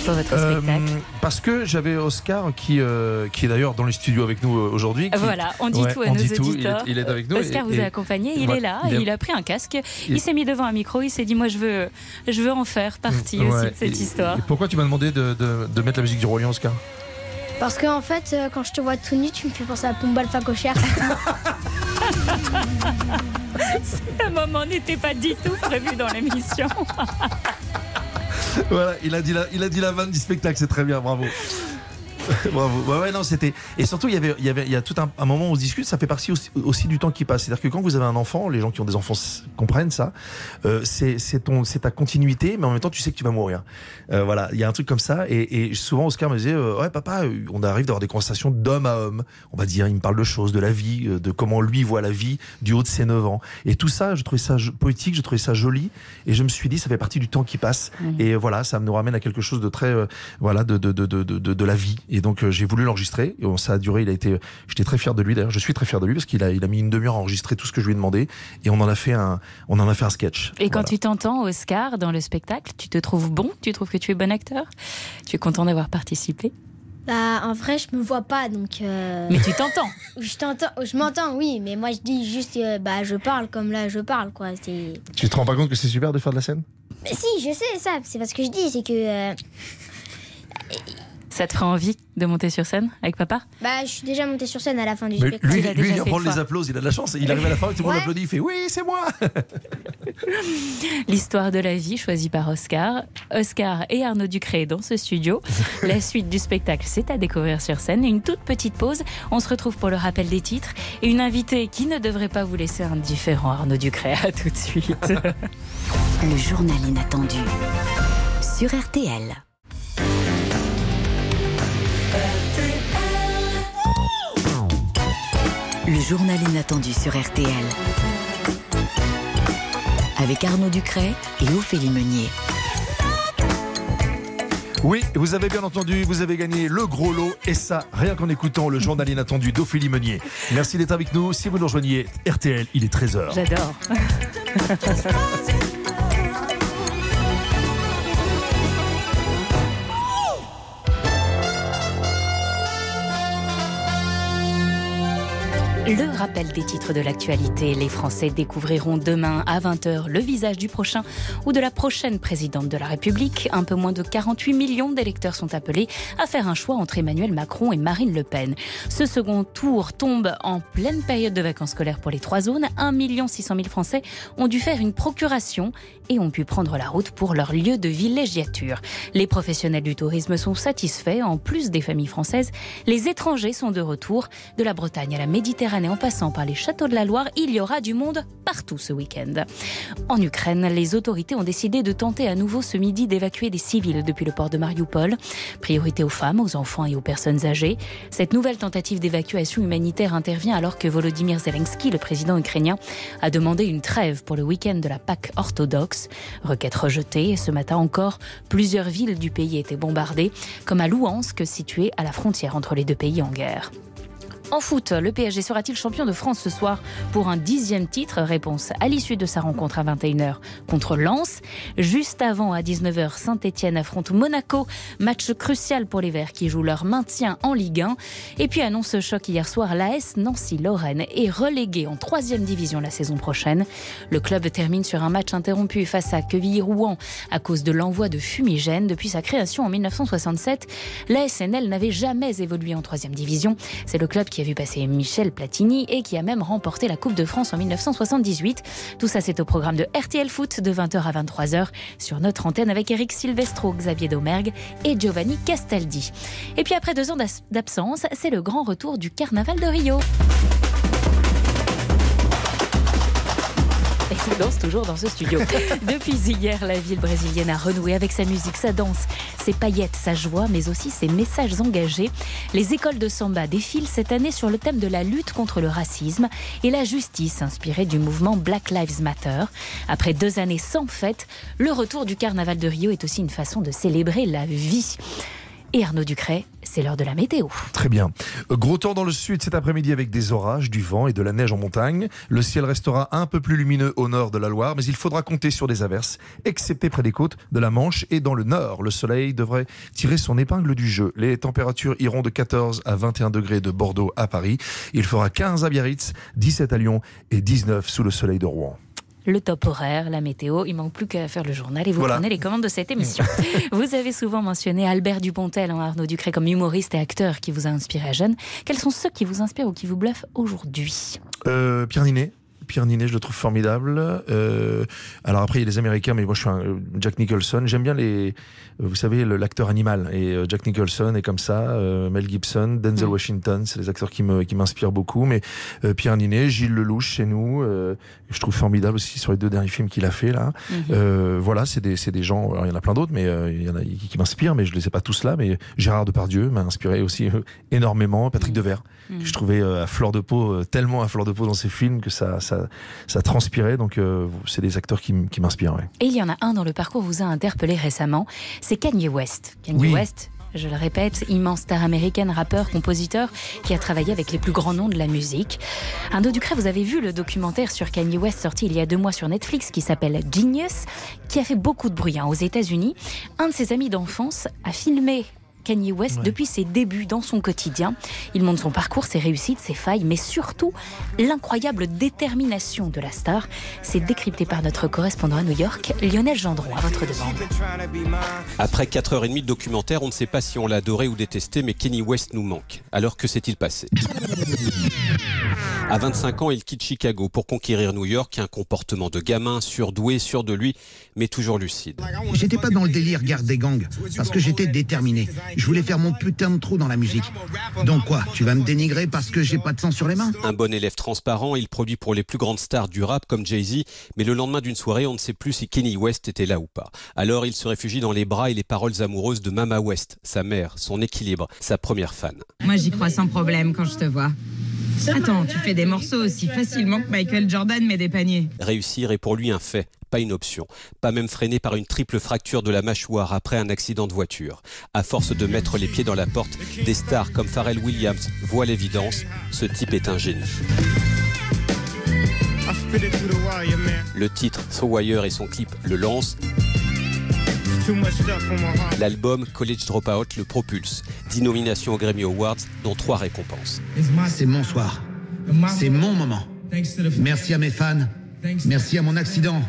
S3: pour votre
S7: Euh,
S3: spectacle
S7: parce que j'avais Oscar qui, euh, qui est d'ailleurs dans les studios avec nous euh, aujourd'hui. qui-
S3: Voilà, on dit
S7: Ouais,
S3: tout à
S7: on
S3: nos
S7: dit tout. Il est-
S3: auditeurs.
S7: Il, est, avec nous.
S3: Oscar
S7: et-
S3: vous a
S7: et-
S3: accompagné, il
S7: Ouais,
S3: est là,
S7: il est-
S3: il a pris un casque, il,
S7: il-
S3: s'est mis devant un micro, il s'est dit moi je veux, je veux en faire partie
S7: Ouais,
S3: aussi de cette
S7: et-
S3: histoire.
S7: et pourquoi tu m'as demandé de, de- de mettre la musique du Roi Lion, Oscar?
S22: Parce qu'en fait, euh, quand je te vois tout nu, tu me fais penser à Pompe Alpha Cochère.
S3: Ce moment n'était pas du tout prévu dans l'émission.
S7: Voilà, il a dit la, il a dit la vanne du spectacle, c'est très bien, bravo. Bravo. Ouais, ouais, non, c'était. Et surtout, il y avait, il y avait, il y a tout un, un moment où on se discute. Ça fait partie aussi, aussi du temps qui passe. C'est-à-dire que quand vous avez un enfant, les gens qui ont des enfants comprennent ça. Euh, c'est, c'est ton, c'est ta continuité, mais en même temps, tu sais que tu vas mourir. Euh, voilà, il y a un truc comme ça. Et, et souvent, Oscar me disait, euh, ouais, papa, euh, on arrive d'avoir des conversations d'homme à homme. On va dire, il me parle de choses, de la vie, euh, de comment lui voit la vie du haut de ses 9 ans. Et tout ça, je trouvais ça poétique, je trouvais ça joli. Et je me suis dit, ça fait partie du temps qui passe.
S22: Mhm.
S7: Et voilà, ça nous ramène à quelque chose de très, euh, voilà, de, de, de, de, de, de la vie. Et donc, euh, j'ai voulu l'enregistrer. Et ça a duré, il a été, j'étais très fier de lui d'ailleurs. Je suis très fier de lui parce qu'il a, il a mis une demi-heure à enregistrer tout ce que je lui ai demandé. Et on en a fait un, on en a fait un sketch.
S3: Et quand
S7: Voilà.
S3: tu t'entends, Oscar, dans le spectacle, tu te trouves bon? Tu trouves que tu es bon acteur? Tu es content d'avoir participé?
S22: Bah, en vrai, je me vois pas, donc. euh,
S3: Mais tu t'entends
S22: Je t'entends, je m'entends, oui, mais moi je dis juste, euh, bah, je parle comme là, je parle, quoi. C'est.
S7: Tu te rends pas compte que c'est super de faire de la scène?
S22: Mais si, je sais ça. C'est parce que je dis, c'est que. euh,
S3: Ça te ferait envie de monter sur scène avec papa?
S22: Bah, je suis déjà montée sur scène à la fin du
S7: Mais
S22: spectacle.
S7: lui,
S3: l'as
S7: lui,
S3: déjà
S7: il vient prendre les applaudissements, il a de la chance. Il arrive à la fin, tout le monde
S22: Ouais.
S7: applaudit, il fait oui, c'est moi.
S3: L'histoire de la vie choisie par Oscar. Oscar et Arnaud Ducré dans ce studio. La suite du spectacle, c'est à découvrir sur scène. Une toute petite pause. On se retrouve pour le rappel des titres et une invitée qui ne devrait pas vous laisser indifférent. Arnaud Ducré, à tout de suite.
S2: Le journal inattendu sur RTL. Le journal inattendu sur RTL. Avec Arnaud Ducret et Ophélie Meunier.
S7: Oui, vous avez bien entendu, vous avez gagné le gros lot et ça, rien qu'en écoutant le journal inattendu d'Ophélie Meunier. Merci d'être avec nous. Si vous nous rejoignez, RTL, il est 13h.
S3: J'adore. Le rappel des titres de l'actualité. Les Français découvriront demain à 20h le visage du prochain ou de la prochaine présidente de la République. Un peu moins de 48 millions d'électeurs sont appelés à faire un choix entre Emmanuel Macron et Marine Le Pen. Ce second tour tombe en pleine période de vacances scolaires pour les trois zones. 1 600 000 Français ont dû faire une procuration et ont pu prendre la route pour leur lieu de villégiature. Les professionnels du tourisme sont satisfaits. En plus des familles françaises, les étrangers sont de retour. De la Bretagne à la Méditerranée en passant par les châteaux de la Loire, il y aura du monde ce week-end. En Ukraine, les autorités ont décidé de tenter à nouveau ce midi d'évacuer des civils depuis le port de Mariupol. Priorité aux femmes, aux enfants et aux personnes âgées. Cette nouvelle tentative d'évacuation humanitaire intervient alors que Volodymyr Zelensky, le président ukrainien, a demandé une trêve pour le week-end de la Pâque orthodoxe. Requête rejetée et ce matin encore, plusieurs villes du pays étaient bombardées, comme à Louhansk, située à la frontière entre les deux pays en guerre. En foot, le PSG sera-t-il champion de France ce soir pour un dixième titre? Réponse à l'issue de sa rencontre à 21h contre Lens. Juste avant, à 19h, Saint-Etienne affronte Monaco. Match crucial pour les Verts qui jouent leur maintien en Ligue 1. Et puis annonce choc hier soir, l'AS Nancy-Lorraine est relégué en troisième division la saison prochaine. Le club termine sur un match interrompu face à Quevilly-Rouen à cause de l'envoi de fumigènes. Depuis sa création en 1967, l'ASNL n'avait jamais évolué en troisième division. C'est le club qui a vu passer Michel Platini et qui a même remporté la Coupe de France en 1978. Tout ça, c'est au programme de RTL Foot de 20h à 23h sur notre antenne avec Eric Silvestro, Xavier Domergue et Giovanni Castaldi. Et puis après deux ans d'absence, c'est le grand retour du Carnaval de Rio. Ça danse toujours dans ce studio. Depuis hier, la ville brésilienne a renoué avec sa musique, sa danse, ses paillettes, sa joie, mais aussi ses messages engagés. Les écoles de samba défilent cette année sur le thème de la lutte contre le racisme et la justice, inspirée du mouvement Black Lives Matter. Après deux années sans fête, le retour du carnaval de Rio est aussi une façon de célébrer la vie. Et Arnaud Ducret, c'est l'heure de la météo.
S7: Très bien. Gros temps dans le sud cet après-midi avec des orages, du vent et de la neige en montagne. Le ciel restera un peu plus lumineux au nord de la Loire, mais il faudra compter sur des averses, excepté près des côtes de la Manche et dans le nord. Le soleil devrait tirer son épingle du jeu. Les températures iront de 14 à 21 degrés de Bordeaux à Paris. Il fera 15 à Biarritz, 17 à Lyon et 19 sous le soleil de Rouen.
S3: Le top horaire, la météo. Il manque plus qu'à faire le journal et vous
S7: Voilà.
S3: prenez les commandes de cette émission. vous avez souvent mentionné Albert Dupontel, hein, Arnaud Ducré, comme humoriste et acteur qui vous a inspiré à jeune. Quels sont ceux qui vous inspirent ou qui vous bluffent aujourd'hui?
S7: Euh, Pierre Ninet. Pierre Ninet, je le trouve formidable. Euh, alors après, il y a les Américains, mais moi je suis un euh, Jack Nicholson. J'aime bien les, euh, vous savez, l'acteur animal. Et euh, Jack Nicholson est comme ça. euh, Mel Gibson, Denzel
S3: Mm.
S7: Washington, c'est les acteurs qui me qui m'inspirent beaucoup. Mais euh, Pierre Ninet, Gilles Lelouch chez nous, je trouve formidable aussi sur les deux derniers films qu'il a fait là.
S3: Mhm.
S7: Euh, voilà, c'est des c'est des gens. Alors il y en a plein d'autres, mais il y en a qui, m'inspirent, mais je les ai pas tous là. Mais Gérard Depardieu m'a inspiré aussi énormément. Patrick Devers, Que je trouvais euh, à fleur de peau, euh, tellement à fleur de peau dans ses films que ça ça ça transpirait. Donc euh, c'est des acteurs qui, m'inspirent. ouais.
S3: Et il y en a un dont le parcours vous a interpellé récemment, c'est Kanye West. Kanye
S7: Oui.
S3: West, je le répète, immense star américaine, rappeur, compositeur, qui a travaillé avec les plus grands noms de la musique. Arnaud Ducret, vous avez vu le documentaire sur Kanye West sorti il y a deux mois sur Netflix qui s'appelle Genius, qui a fait beaucoup de bruit hein, aux États-Unis. Un de ses amis d'enfance a filmé Kanye West depuis ses débuts dans son quotidien. Il montre son parcours, ses réussites, ses failles, mais surtout l'incroyable détermination de la star. C'est décrypté par notre correspondant à New York, Lionel Gendron, à votre demande.
S23: Après 4h30 de documentaire, on ne sait pas si on l'a adoré ou détesté, mais Kenny West nous manque. Alors que s'est-il passé? À 25 ans, il quitte Chicago pour conquérir New York, un comportement de gamin, surdoué, sûr de lui, mais toujours lucide.
S24: J'étais pas dans le délire garde des gangs, parce que j'étais déterminé. Je voulais faire mon putain de trou dans la musique. Donc quoi, tu vas me dénigrer parce que j'ai pas de sang sur les mains?
S23: Un bon élève transparent, il produit pour les plus grandes stars du rap comme Jay-Z, mais le lendemain d'une soirée, on ne sait plus si Kenny West était là ou pas. Alors il se réfugie dans les bras et les paroles amoureuses de Mama West, sa mère, son équilibre, sa première fan.
S25: Moi j'y crois sans problème quand je te vois. Attends, tu fais des morceaux aussi facilement que Michael Jordan met des paniers.
S23: Réussir est pour lui un fait, pas une option. Pas même freiné par une triple fracture de la mâchoire après un accident de voiture. À force de mettre les pieds dans la porte, des stars comme Pharrell Williams voient l'évidence, ce type est un génie. Le titre So Wire et son clip le lancent. L'album College Dropout le propulse. 10 nominations aux Grammy Awards, dont 3 récompenses.
S24: C'est mon soir. C'est mon moment. Merci à mes fans. Merci à mon accident.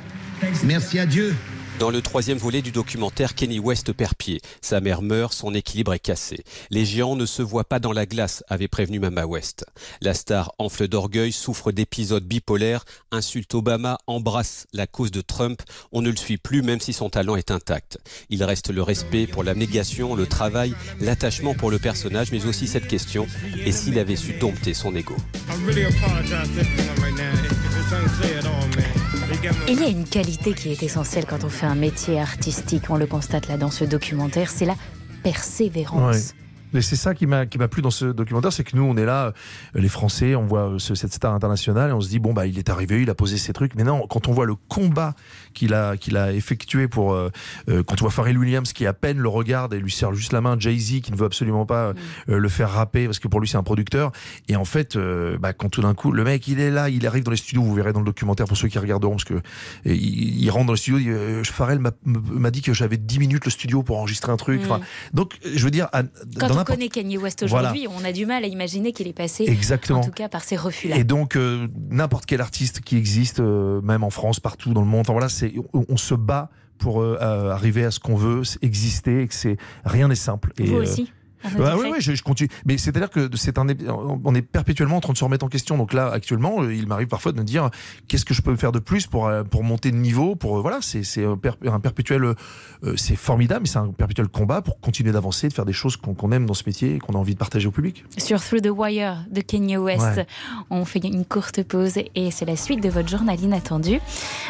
S24: Merci à Dieu.
S23: Dans le troisième volet du documentaire, Kenny West perd pied. Sa mère meurt, son équilibre est cassé. Les géants ne se voient pas dans la glace, avait prévenu Mama West. La star enfle d'orgueil, souffre d'épisodes bipolaires, insulte Obama, embrasse la cause de Trump. On ne le suit plus même si son talent est intact. Il reste le respect pour la négation, le travail, l'attachement pour le personnage, mais aussi cette question, et s'il avait su dompter son ego
S3: Il y a une qualité qui est essentielle quand on fait un métier artistique, on le constate là dans ce documentaire, c'est la persévérance.
S7: Mais c'est ça qui m'a qui m'a plu dans ce documentaire, c'est que nous on est là, euh, les Français, on voit euh, ce- cette star internationale et on se dit bon bah il est arrivé, il a posé ses trucs. Mais non, quand on voit le combat qu'il a qu'il a effectué pour euh, euh, quand on voit Pharrell Williams qui à peine le regarde et lui serre juste la main, Jay Z qui ne veut absolument pas euh, le faire rapper parce que pour lui c'est un producteur. Et en fait, euh, bah, quand tout d'un coup le mec il est là, il arrive dans les studios, vous verrez dans le documentaire pour ceux qui regarderont parce que il, il rentre dans le studio, il euh, Pharrell m'a- dit que j'avais 10 minutes le studio pour enregistrer un truc.
S3: Mm.
S7: Enfin, donc je veux dire, à-
S3: Quand
S7: dans
S3: on connaît Kanye West aujourd'hui, on a du mal à imaginer qu'il est passé,
S7: Exactement.
S3: en tout cas par ces refus-là.
S7: Et donc, euh, n'importe quel artiste qui existe, euh, même en France, partout dans le monde, enfin voilà, on, on se bat pour euh, arriver à ce qu'on veut, exister, et que c'est rien n'est simple. Et,
S3: Vous aussi
S7: bah oui, oui, je, je continue. Mais c'est-à-dire que c'est un, on est perpétuellement en train de se remettre en question. Donc là, actuellement, euh, il m'arrive parfois de me dire qu'est-ce que je peux faire de plus pour euh, pour monter de niveau. Pour euh, voilà, c'est c'est un, per- un perpétuel, euh, c'est formidable, mais c'est un perpétuel combat pour continuer d'avancer, de faire des choses qu'on aime dans ce métier et qu'on a envie de partager au public.
S3: Sur Through the Wire de Kanye West.
S7: Ouais.
S3: On fait une courte pause et c'est la suite de votre journal inattendu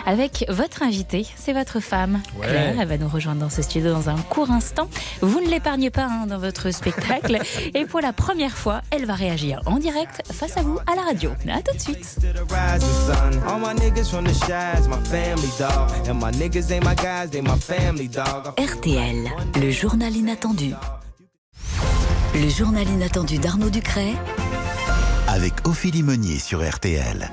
S3: avec votre invité, c'est votre femme.
S7: Ouais.
S3: Claire, elle va nous rejoindre dans ce studio dans un court instant. Vous ne l'épargnez pas hein, dans votre spectacle et pour la première fois, elle va réagir en direct face à vous à la radio. À tout de suite.
S2: RTL, le journal inattendu. Le journal inattendu d'Arnaud Ducret
S1: Avec Ophélie Meunier sur RTL.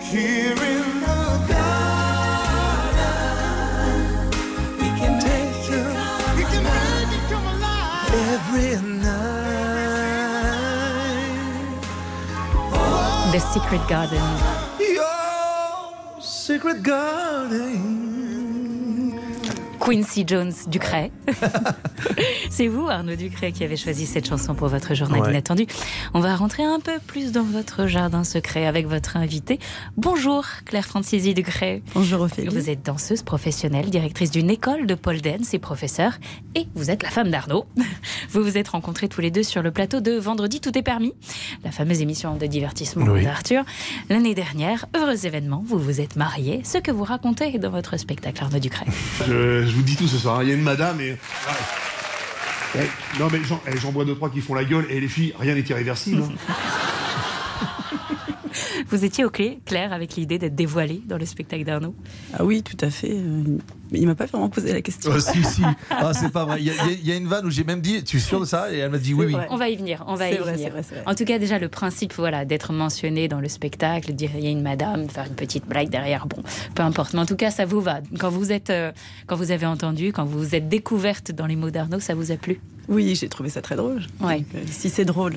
S26: The
S3: Secret Garden.
S26: Your secret garden.
S3: Quincy Jones Ducret. C'est vous, Arnaud Ducret, qui avez choisi cette chanson pour votre journal
S7: Ouais.
S3: inattendu. On va rentrer un peu plus dans votre jardin secret avec votre invité. Bonjour, Claire Francisi Ducret.
S27: Bonjour, Ophélie.
S3: Vous êtes danseuse professionnelle, directrice d'une école de pole dance et professeur. Et vous êtes la femme d'Arnaud. Vous vous êtes rencontrés tous les deux sur le plateau de Vendredi Tout est permis, la fameuse émission de divertissement
S7: Oui.
S3: d'Arthur. L'année dernière, heureux événement, vous vous êtes mariés. Ce que vous racontez dans votre spectacle, Arnaud Ducret.
S4: Je, je vous dis tout ce soir. hein. Il y a une madame et. Ouais. Eh, non mais j'en eh, j'en bois deux trois qui font la gueule et les filles rien n'est irréversible. hein.
S3: Vous étiez OK, Claire, avec l'idée d'être dévoilée dans le spectacle d'Arnaud
S28: Ah oui, tout à fait. Euh, Il m'a pas vraiment posé la question.
S7: Oh, si, si. Ah, c'est pas vrai. Il y, a- y y une vanne où j'ai même dit Tu es sûr de ça? Et elle m'a dit Oui, oui.
S3: On va y venir, on va
S28: C'est
S3: y
S28: vrai,
S3: venir.
S28: c'est vrai, vrai.
S3: En tout cas, déjà, le principe, voilà, d'être mentionné dans le spectacle, dire il y a une madame, faire une petite blague derrière, bon, peu importe. Mais en tout cas, ça vous va. Quand vous êtes, euh, quand vous avez entendu, quand vous vous êtes découverte dans les mots d'Arnaud, ça vous a plu?
S28: Oui, j'ai trouvé ça très drôle.
S3: Ouais.
S28: Donc, euh, si c'est drôle.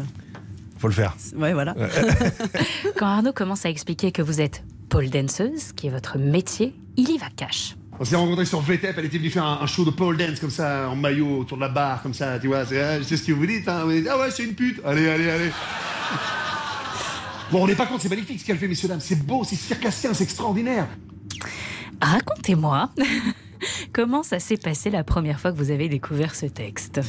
S7: Faut le faire.
S28: Ouais, voilà.
S3: Quand Arnaud commence à expliquer que vous êtes pole danseuse, qui est votre métier, il y va cash.
S4: On s'est rencontrés sur VTEP, elle était venue faire un, show de pole dance comme ça, en maillot, autour de la barre, comme ça, tu vois. C'est ah, je sais ce que vous dites, hein. Vous dites, ah ouais, c'est une pute. Allez, allez, allez. Bon, on n'est pas compte, c'est magnifique ce qu'elle fait, messieurs, dames. C'est beau, c'est circassien, c'est extraordinaire.
S3: Racontez-moi, comment ça s'est passé la première fois que vous avez découvert ce texte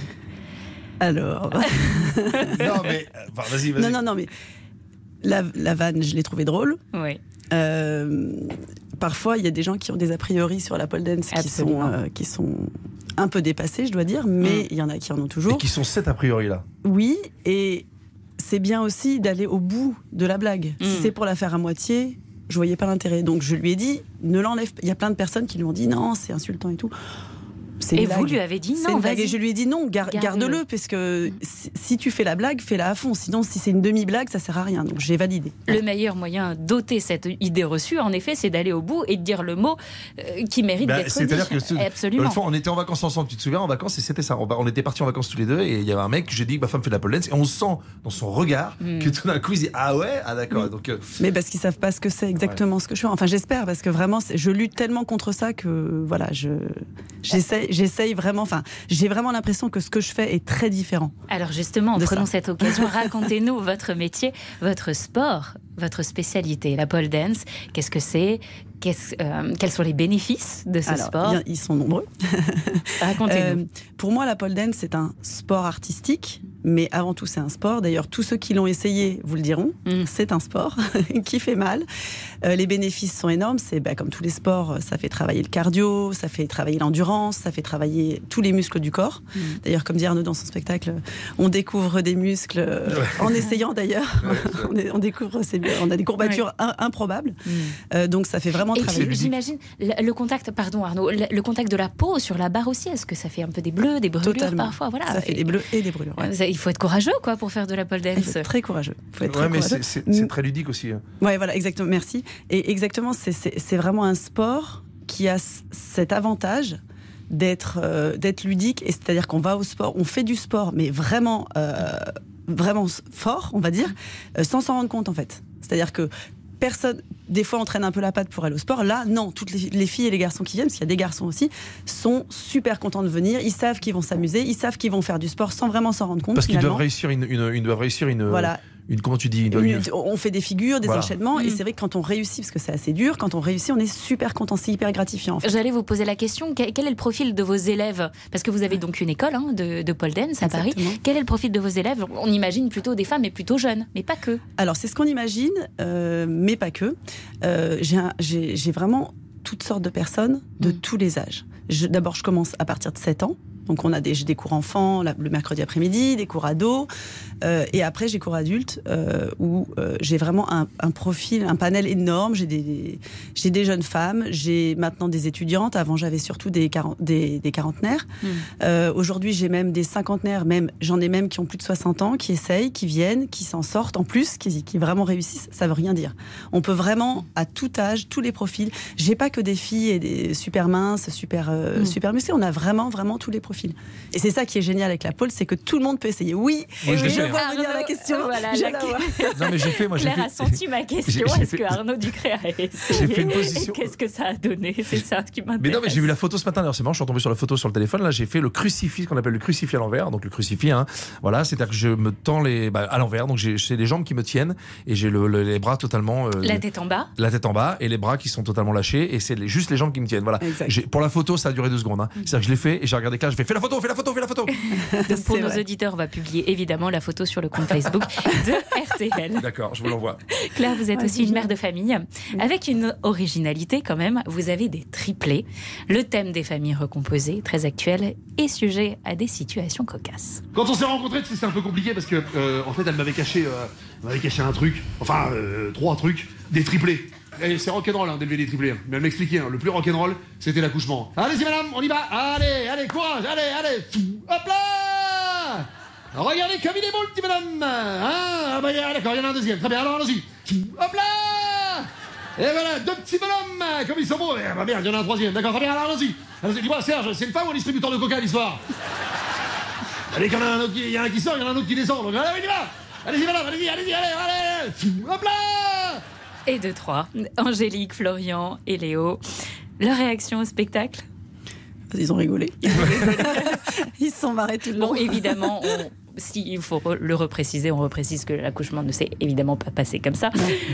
S28: Alors.
S7: non, mais. euh, enfin, vas-y, vas-y.
S28: Non, non, non, mais la, la vanne, je l'ai trouvée drôle.
S3: Oui.
S28: Euh, parfois, il y a des gens qui ont des a priori sur la pole dance qui sont, euh, qui sont un peu dépassés, je dois dire, mais il y en a qui en ont toujours.
S7: Et qui sont sept a priori là.
S28: Oui, et c'est bien aussi d'aller au bout de la blague. Si
S3: Mm.
S28: c'est pour la faire à moitié, je voyais pas l'intérêt. Donc je lui ai dit, ne l'enlève pas. Il y a plein de personnes qui lui ont dit, non, c'est insultant et tout. C'est
S3: Et vous lui avez dit,
S28: C'est
S3: non,
S28: une blague.
S3: vas-y.
S28: Et je lui ai dit, non, gar-
S3: Garde-le.
S28: parce que si, si tu fais la blague, fais-la à fond. Sinon, si c'est une demi-blague, ça sert à rien. Donc j'ai validé.
S3: Le meilleur moyen d'ôter cette idée reçue, en effet, c'est d'aller au bout et de dire le mot euh, qui mérite
S7: Bah,
S3: d'être dit.
S7: C'est-à-dire que ce-
S3: Absolument.
S7: fois, on était en vacances ensemble, tu te souviens, en vacances, et c'était ça. On, on était partis en vacances tous les deux, et il y avait un mec, j'ai dit que ma femme fait de la pole dance, et on sent dans son regard
S28: Mm.
S7: que tout d'un coup, il se dit Ah ouais, ah d'accord. Donc, euh,
S28: Mais parce qu'ils savent pas ce que c'est exactement ce que je fais. Enfin, j'espère parce que vraiment, je lutte tellement contre ça que voilà, je j'essaye, j'essaye vraiment. Enfin, j'ai vraiment l'impression que ce que je fais est très différent.
S3: Alors justement, prenons
S28: ça.
S3: cette occasion, racontez-nous votre métier, votre sport, votre spécialité, la pole dance. Qu'est-ce que c'est? Euh, Quels sont les bénéfices de ce
S28: Alors,
S3: sport?
S28: bien, ils sont nombreux.
S3: Racontez-nous.
S28: Euh, pour moi, la pole dance, c'est un sport artistique, mais avant tout, c'est un sport. D'ailleurs, tous ceux qui l'ont essayé vous le diront.
S3: Mm.
S28: C'est un sport qui fait mal. Euh, les bénéfices sont énormes. C'est bah, comme tous les sports, ça fait travailler le cardio, ça fait travailler l'endurance, ça fait travailler tous les muscles du corps.
S3: Mm.
S28: D'ailleurs, comme dit Arnaud dans son spectacle, on découvre des muscles euh, en essayant d'ailleurs. on, découvre, on a des courbatures im- improbables. Euh, donc, ça fait vraiment
S3: Mm. Et
S28: travailler.
S3: j'imagine le, contact, pardon Arnaud, le, contact de la peau sur la barre aussi. Est-ce que ça fait un peu des bleus, des brûlures
S28: Totalement.
S3: parfois Voilà.
S28: Ça fait des bleus et des brûlures.
S3: Il faut être courageux quoi pour faire de la pole dance.
S28: Très courageux. Faut être
S7: ouais,
S28: très
S7: mais
S28: courageux.
S7: c'est- c'est très ludique aussi. hein.
S28: Ouais, voilà, exactement. Merci. Et exactement, c'est- vraiment un sport qui a cet avantage d'être euh, d'être ludique. Et c'est-à-dire qu'on va au sport, on fait du sport, mais vraiment euh, vraiment fort, on va dire, euh, sans s'en rendre compte en fait. C'est-à-dire que personne, des fois, on traîne un peu la patte pour aller au sport. Là, non, toutes les, les filles et les garçons qui viennent, parce qu'il y a des garçons aussi, sont super contents de venir. Ils savent qu'ils vont s'amuser, ils savent qu'ils vont faire du sport sans vraiment s'en rendre compte.
S7: Parce qu'ils doivent réussir une, doivent réussir une,
S28: Voilà.
S7: Une. Comment tu dis
S28: Une- on fait des figures, des
S7: Voilà.
S28: enchaînements, et
S3: Mm.
S28: c'est vrai que quand on réussit, parce que c'est assez dur, quand on réussit, on est super content, c'est hyper gratifiant. en fait.
S3: J'allais vous poser la question, quel est le profil de vos élèves? Parce que vous avez donc une école hein, de, de pole dance à Paris. Quel est le profil de vos élèves? On imagine plutôt des femmes, mais plutôt jeunes, mais pas que.
S28: Alors c'est ce qu'on imagine, euh, mais pas que. Euh, j'ai vraiment toutes sortes de personnes de tous les âges. D'abord, je commence à partir de 7 ans. Donc on a des, j'ai des cours enfants le mercredi après-midi, des cours ados, euh, et après j'ai cours adultes euh, où euh, j'ai vraiment un, un profil, un panel énorme. J'ai des, j'ai des jeunes femmes, j'ai maintenant des étudiantes. Avant j'avais surtout des, quaran- des, des quarantenaires. Euh, Aujourd'hui, j'ai même des cinquantenaires, même j'en ai même qui ont plus de 60 ans, qui essayent, qui viennent, qui s'en sortent, en plus, qui, qui vraiment réussissent. Ça veut rien dire. On peut vraiment, à tout âge, tous les profils. J'ai pas que des filles et des super minces, super, euh,
S3: Mm.
S28: super musclées. On a vraiment, vraiment tous les profils. Et c'est ça qui est génial avec la pole, c'est que tout le monde peut essayer. Oui,
S7: Moi, je
S28: vois venir la
S3: Arnaud,
S28: question.
S3: voilà,
S28: Je
S3: la-
S28: vois.
S7: Non, mais j'ai fait, moi, j'ai
S3: Claire
S7: fait-
S3: a senti ma question. Est-ce
S7: fait-
S3: que Arnaud Ducré a essayé
S7: J'ai fait une position-
S3: Et Qu'est-ce que ça a donné? C'est ça qui m'intéresse.
S7: Mais non, mais j'ai vu la photo ce matin, d'ailleurs, c'est marrant, je suis tombé sur la photo sur le téléphone. Là, j'ai fait le crucifix, ce qu'on appelle le crucifix à l'envers. Donc, le crucifix, hein, voilà, c'est-à-dire que je me tends les, bah, à l'envers. Donc, j'ai les jambes qui me tiennent et j'ai le- le- les bras totalement. euh,
S3: La tête en bas.
S7: la tête en bas et les bras qui sont totalement lâchés et c'est les- juste les jambes qui me tiennent. Voilà. Pour la photo, ça a duré deux secondes. hein. C'est-à-dire que je l'ai fait et j'ai regardé là, je fais fais la photo, fais la photo, fais la photo.
S3: Donc, pour nos auditeurs, on va publier évidemment la photo sur le compte Facebook de RTL.
S7: D'accord, je vous l'envoie.
S3: Claire, vous êtes aussi une mère de famille avec une originalité quand même. Vous avez des triplés. Le thème des familles recomposées, très actuel et sujet à des situations cocasses.
S4: Quand on s'est rencontrés, c'était un peu compliqué parce que, euh, en fait, elle m'avait caché, euh, elle m'avait caché un truc, enfin, euh, trois trucs, des triplés. C'est rock'n'roll hein, d'élever des triplés. hein. Mais elle m'expliquait, hein, le plus rock'n'roll, c'était l'accouchement. Allez-y, madame, on y va. Allez, allez, courage, allez, allez. Hop là Regardez comme il est beau, le petit madame. Hein ah, bah, d'accord, il y en a un deuxième. Très bien, alors allons-y. Hop là Et voilà, deux petits bonhommes, comme ils sont beaux. Eh, bah merde, il y en a un troisième. D'accord, très bien, alors allons-y. Allons-y, dis-moi, Serge, c'est une femme ou un distributeur de coca l'histoire Allez, il y en a un qui sort, il y en a un autre qui descend. Donc, allez, on y va Allez-y, madame, allez-y, allez-y, allez, allez Hop là
S3: Et de trois, Angélique, Florian et Léo. Leur réaction au spectacle?
S28: Ils ont rigolé. Ils se sont marrés tout le long.
S3: Bon, évidemment, on- si il faut le repréciser, on reprécise que l'accouchement ne s'est évidemment pas passé comme ça.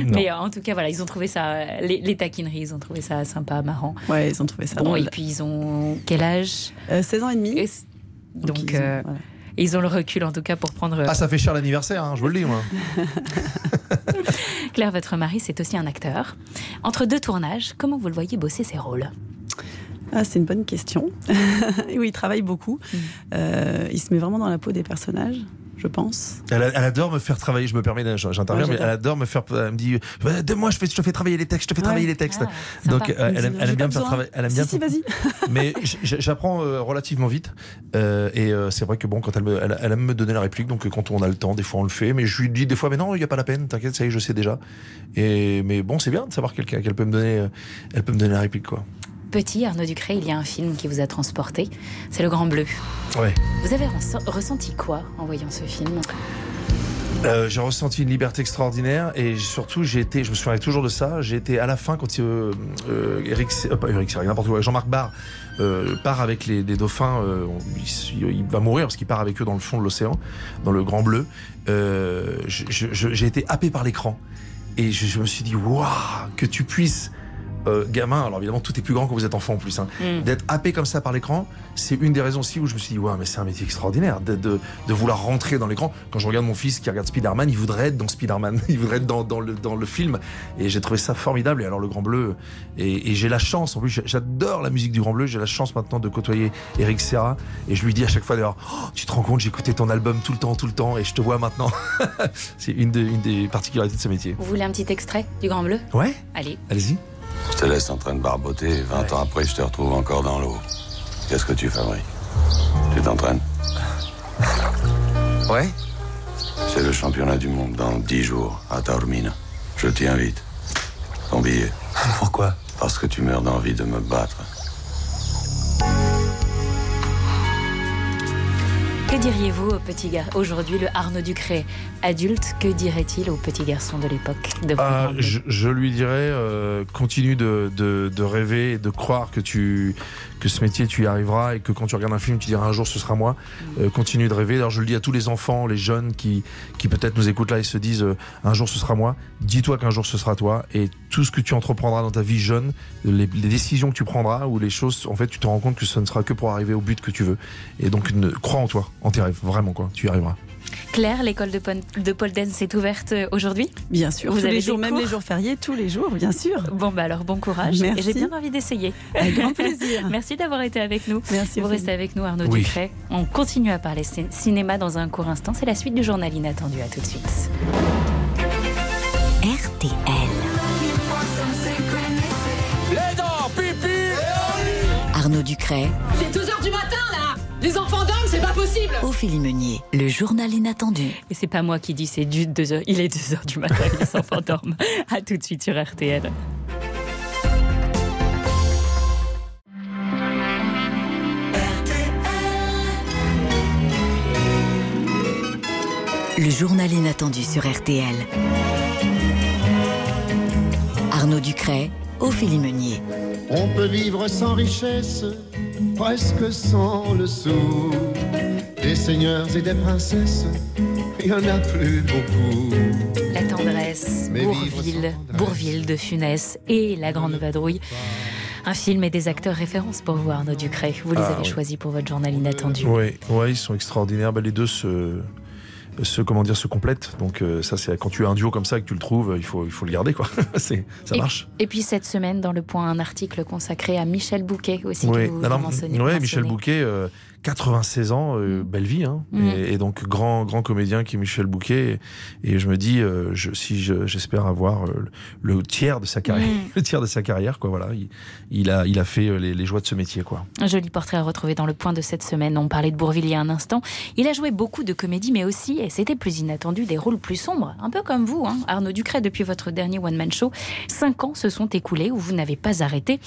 S3: Mais euh, en tout cas, voilà, ils ont trouvé ça, les, les taquineries, ils ont trouvé ça sympa, marrant.
S28: Ouais, ils ont trouvé ça
S3: Bon,
S28: drôle.
S3: et puis ils ont quel âge?
S28: 16 ans et demi.
S3: donc,
S28: ils ont-
S3: euh, ils ont le recul en tout cas pour prendre.
S7: Ah, ça fait cher l'anniversaire, hein, je vous le dis, moi.
S3: Claire, votre mari, c'est aussi un acteur. Entre deux tournages, comment vous le voyez bosser ses rôles?
S28: Ah, c'est une bonne question. oui, il travaille beaucoup.
S3: Mm.
S28: Euh, il se met vraiment dans la peau des personnages, je pense.
S7: Elle, adore me faire travailler, je me permets, j'interviens,
S28: Ouais,
S7: mais elle adore me faire. Elle me dit, Ouais, donne-moi, je, fais- je te fais travailler les textes, je te fais
S28: Ouais.
S7: travailler les textes.
S28: Ah,
S7: Donc, euh, elle, aime, elle bien me faire travailler. Elle aime
S28: Si,
S7: bien
S28: si, vas-y.
S7: mais j'apprends euh, relativement vite. Euh, et c'est vrai que bon, quand elle, me, elle, elle aime me donner la réplique, donc quand on a le temps, des fois on le fait. Mais je lui dis des fois, mais non, il n'y a pas la peine, t'inquiète, ça y est, je sais déjà. Et, mais bon, c'est bien de savoir qu'elle qu'elle peut me donner, elle peut me donner la réplique, quoi.
S3: Petit Arnaud Ducré, il y a un film qui vous a transporté, c'est Le Grand Bleu.
S7: Ouais.
S3: Vous avez ressenti quoi en voyant ce film?
S7: Euh, j'ai ressenti une liberté extraordinaire et surtout j'ai été, je me souviens toujours de ça, j'ai été à la fin quand euh, euh, Eric, pas Eric n'importe quoi, Jean-Marc Barr part avec les, les dauphins, il, il va mourir parce qu'il part avec eux dans le fond de l'océan, dans le Grand Bleu. J'ai été happé par l'écran et je, je me suis dit waouh que tu puisses euh, gamin, alors évidemment tout est plus grand quand vous êtes enfant en plus, hein,
S3: Mm.
S7: d'être happé comme ça par l'écran, c'est une des raisons aussi où je me suis dit, ouais, mais c'est un métier extraordinaire de, de, de vouloir rentrer dans l'écran. Quand je regarde mon fils qui regarde Spider-Man, il voudrait être dans Spider-Man, il voudrait être dans, dans, le, dans le film, et j'ai trouvé ça formidable. Et alors le Grand Bleu, et, et j'ai la chance, en plus j'adore la musique du Grand Bleu, j'ai la chance maintenant de côtoyer Eric Serra, et je lui dis à chaque fois d'ailleurs, Oh, tu te rends compte, écouté ton album tout le temps, tout le temps, et je te vois maintenant. c'est une, de- une des particularités de ce métier.
S3: Vous voulez un petit extrait du Grand Bleu?
S7: Ouais
S3: Allez.
S7: Allez-y.
S29: Je te laisse en train de barboter, 20 ans après, je te retrouve encore dans l'eau. Qu'est-ce que tu fabriques? Tu t'entraînes?
S30: Ouais
S29: C'est le championnat du monde dans 10 jours, à Taormina. Je t'y invite. Ton billet.
S30: Pourquoi?
S29: Parce que tu meurs d'envie de me battre.
S3: Que diriez-vous au petit garçon aujourd'hui le Arnaud Ducré adulte Que dirait-il au petit garçon de l'époque
S7: Ah, je, je lui dirais, euh, continue de, de, de rêver, et de croire que tu que ce métier tu y arriveras et que quand tu regardes un film tu diras un jour ce sera moi. Euh, continue de rêver. Alors je le dis à tous les enfants, les jeunes qui qui peut-être nous écoutent là et se disent euh, un jour ce sera moi. Dis-toi qu'un jour ce sera toi et tout ce que tu entreprendras dans ta vie jeune, les, décisions que tu prendras ou les choses, en fait tu te rends compte que ce ne sera que pour arriver au but que tu veux. Et donc ne, crois en toi, en tes rêves, vraiment quoi. Tu y arriveras.
S3: Claire, l'école de, de pole dance est ouverte euh, aujourd'hui
S28: Bien sûr,
S3: Vous
S28: tous
S3: avez
S28: les jours, même
S3: cours
S28: les jours fériés, tous les jours, bien sûr.
S3: Bon, bah alors bon courage.
S28: Merci.
S3: Et J'ai bien envie d'essayer.
S28: Avec grand plaisir.
S3: Merci d'avoir été avec nous.
S28: Merci.
S3: Vous
S28: Ophélie.
S3: restez avec nous, Arnaud
S7: Oui.
S3: Ducret. On continue à parler cin- cinéma dans un court instant. C'est la suite du journal inattendu. À tout de suite.
S2: RTL.
S19: Les dents, pipi
S2: Arnaud Ducret,
S31: C'est 2h du matin Les enfants dorment, c'est pas possible
S2: Ophélie Meunier, le journal inattendu.
S3: Et c'est pas moi qui dis, c'est du 2 heures. Il est 2 heures du matin, les enfants dorment. À tout de suite sur RTL.
S2: Le journal inattendu sur RTL. Arnaud Ducret, Ophélie Meunier.
S32: On peut vivre sans richesse, presque sans le sou. Des seigneurs et des princesses, il y en a plus beaucoup.
S3: La tendresse,
S32: Mais
S3: Bourville, Bourville de Funès et la Grande Vadrouille. Un film et des acteurs références pour vous, Arnaud Ducré. Vous les
S7: Ah,
S3: avez
S7: oui.
S3: choisis pour votre journal inattendu.
S7: Oui, ouais, ils sont extraordinaires. Bah, les deux se, se, comment dire, se complètent. Donc euh, ça, c'est quand tu as un duo comme ça et que tu le trouves, il faut, il faut le garder, quoi. c'est, ça
S3: Et-
S7: marche.
S3: Et puis cette semaine, dans le point, un article consacré à Michel Bouquet aussi.
S7: Oui,
S3: que vous
S7: alors,
S3: mentionnez-
S7: ouais, Michel. Bouquet, euh, 96 ans, euh, belle vie, hein,
S3: Mm.
S7: et, et donc grand grand comédien qui est Michel Bouquet. Et, et je me dis, euh, je, si je- j'espère avoir euh, le, le tiers de sa carrière,
S3: Mm.
S7: le tiers de sa carrière, quoi. Voilà, il, il a il a fait les, les joies de ce métier, quoi.
S3: Un joli portrait à retrouver dans le point de cette semaine. On parlait de Bourvil il y a un instant. Il a joué beaucoup de comédies, mais aussi, et c'était plus inattendu, des rôles plus sombres. Un peu comme vous, hein, Arnaud Ducret, depuis votre dernier one-man show. Cinq ans se sont écoulés où vous n'avez pas arrêté.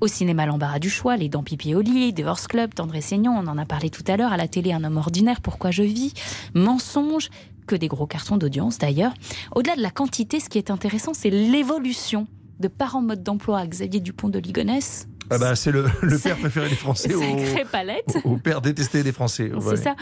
S3: Au cinéma, l'embarras du choix, Les Dents Pipi au lit, Divorce Club, Tendre et Saignant, on en a parlé tout à l'heure. À la télé, Un homme ordinaire, Pourquoi je vis, Mensonge, que des gros cartons d'audience d'ailleurs. Au-delà de la quantité, ce qui est intéressant, c'est l'évolution de parents mode d'emploi à Xavier Dupont de Ligonnès.
S7: Ah bah, c'est le, le père préféré des Français au,
S3: Sacrée palette.
S7: au père détesté des Français. ouais.
S3: C'est ça.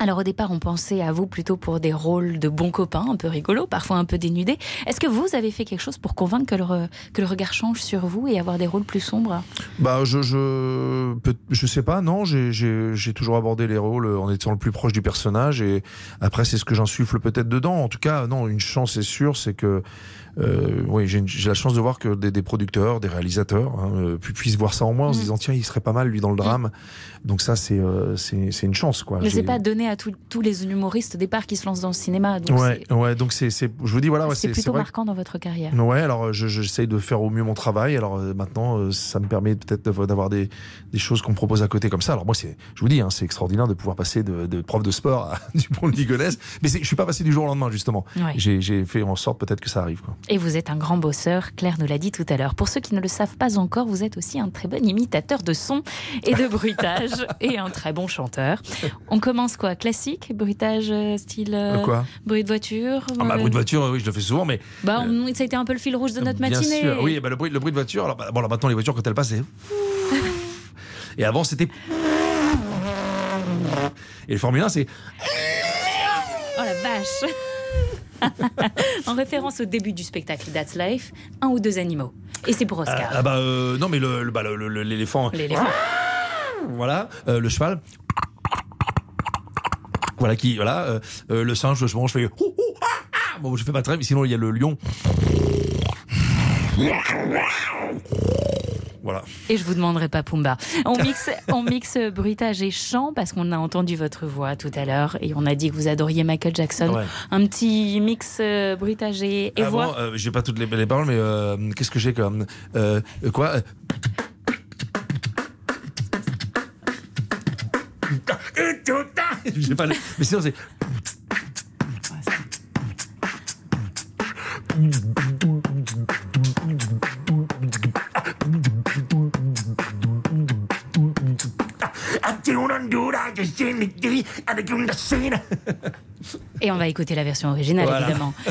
S3: Alors au départ, on pensait à vous plutôt pour des rôles de bons copains, un peu rigolos, parfois un peu dénudés. Est-ce que vous avez fait quelque chose pour convaincre que le, regard change sur vous et avoir des rôles plus sombres?
S7: Bah, je, je, je sais pas, non, j'ai toujours abordé les rôles en étant le plus proche du personnage et après, c'est ce que j'insuffle peut-être dedans. En tout cas, non, une chance est sûre, c'est que, euh, oui, j'ai la chance de voir que des, des producteurs, des réalisateurs hein, euh, pu- puissent voir ça en moi en se
S3: Mm.
S7: disant, tiens, il serait pas mal, lui, dans le drame. Donc, ça, c'est euh, c'est une chance, quoi.
S3: Mais c'est pas donné à tous- tous les humoristes au départ qui se lancent dans le cinéma. Donc
S7: Ouais, ouais, donc c'est, c'est- je vous dis, voilà, ouais,
S3: c'est plutôt
S7: vrai
S3: marquant dans votre carrière.
S7: Ouais, alors je- j'essaye de faire au mieux mon travail. Alors euh, maintenant, euh, ça me permet peut-être d'av- d'avoir des, des choses qu'on me propose à côté comme ça. Alors moi, c'est, je vous dis, hein, c'est extraordinaire de pouvoir passer de, de prof de sport à Dupont de Ligonnès. Mais je suis pas passé du jour au lendemain, justement.
S3: Ouais.
S7: J'ai, j'ai fait en sorte peut-être que ça arrive. Quoi.
S3: Et vous êtes un grand bosseur, Claire nous l'a dit tout à l'heure. Pour ceux qui ne le savent pas encore, vous êtes aussi un très bon imitateur de son et de bruitage et un très bon chanteur. On commence quoi Classique Bruitage euh, style euh,
S7: quoi
S3: Bruit de voiture
S7: Ah, bah,
S3: euh,
S7: bruit de voiture, oui, je le fais souvent, mais
S3: Bah, on- ça a été un peu le fil rouge de notre
S7: bien
S3: matinée.
S7: sûr. Oui, bah, le, bruit, le bruit de voiture. Alors, bah, bon, alors maintenant, les voitures, quand elles passent, c'est. Et avant, c'était. Et le Formule 1, c'est.
S3: Oh la vache En référence au début du spectacle That's Life, un ou deux animaux. Et c'est pour Oscar.
S7: Ah, ah bah euh, non mais le, le- bah, le- l'éléphant.
S3: L'éléphant.
S7: Voilà euh, le cheval. Voilà qui voilà euh, le singe je mange je fais ah, ah. bon je fais pas très mais sinon il y a le lion. Voilà.
S3: Et je vous demanderai pas Pumba. On mixe, on mixe bruitage et chant parce qu'on a entendu votre voix tout à l'heure et on a dit que vous adoriez Michael Jackson.
S7: Ouais.
S3: Un petit mix euh, bruitage et, et
S7: Ah
S3: voix.
S7: bon, euh, j'ai pas toutes les, les paroles mais euh, qu'est-ce que j'ai comme euh, quoi J'ai pas le- mais sinon c'est
S3: Et on va écouter la version originale
S7: Voilà.
S3: évidemment.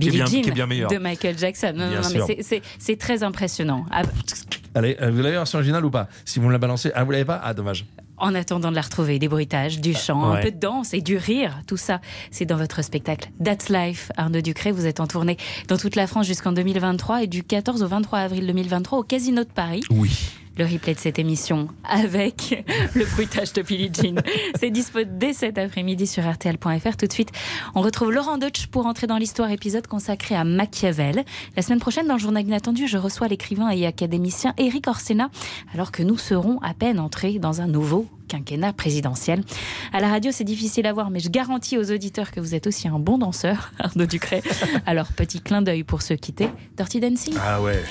S7: Qui est
S3: Billie
S7: bien-
S3: Jean
S7: qui est bien
S3: de Michael Jackson. Non,
S7: Bien
S3: non,
S7: sûr.
S3: mais c'est- très impressionnant. Ah,
S7: Allez, euh, vous l'avez la version originale ou pas Si vous me la balancez, ah vous l'avez pas Ah dommage.
S3: En attendant de la retrouver, des bruitages, du chant, un peu de danse et du rire, tout ça, c'est dans votre spectacle That's Life. Arnaud Ducré, vous êtes en tournée dans toute la France jusqu'en 2023 et du 14 au 23 avril 2023 au Casino de Paris.
S7: Oui.
S3: Le replay de cette émission avec le bruitage de Billie Jean. C'est dispo dès cet après-midi sur RTL.fr. Tout de suite, on retrouve Laurent Deutsch pour entrer dans l'histoire épisode consacré à Machiavel. La semaine prochaine, dans le journal inattendu, je reçois l'écrivain et académicien Éric Orsena, alors que nous serons à peine entrés dans un nouveau quinquennat présidentiel. À la radio, c'est difficile à voir, mais je garantis aux auditeurs que vous êtes aussi un bon danseur, Arnaud Ducré. Alors, petit clin d'œil pour se quitter. Dirty Dancing
S7: Ah ouais.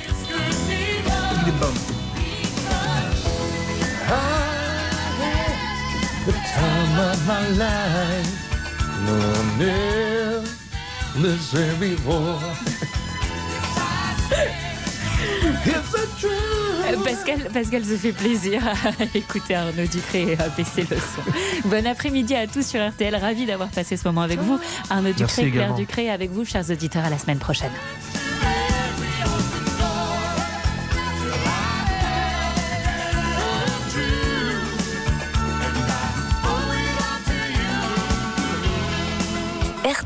S19: Of my life, no near this very war. It's a truth.
S3: Euh, Pascal, Pascal se fait plaisir à écouter Arnaud Ducré et à baisser le son. Bon après-midi à tous sur RTL. Ravi d'avoir passé ce moment avec vous. Arnaud Ducré, Claire. Ducré avec vous, chers auditeurs, à la semaine prochaine.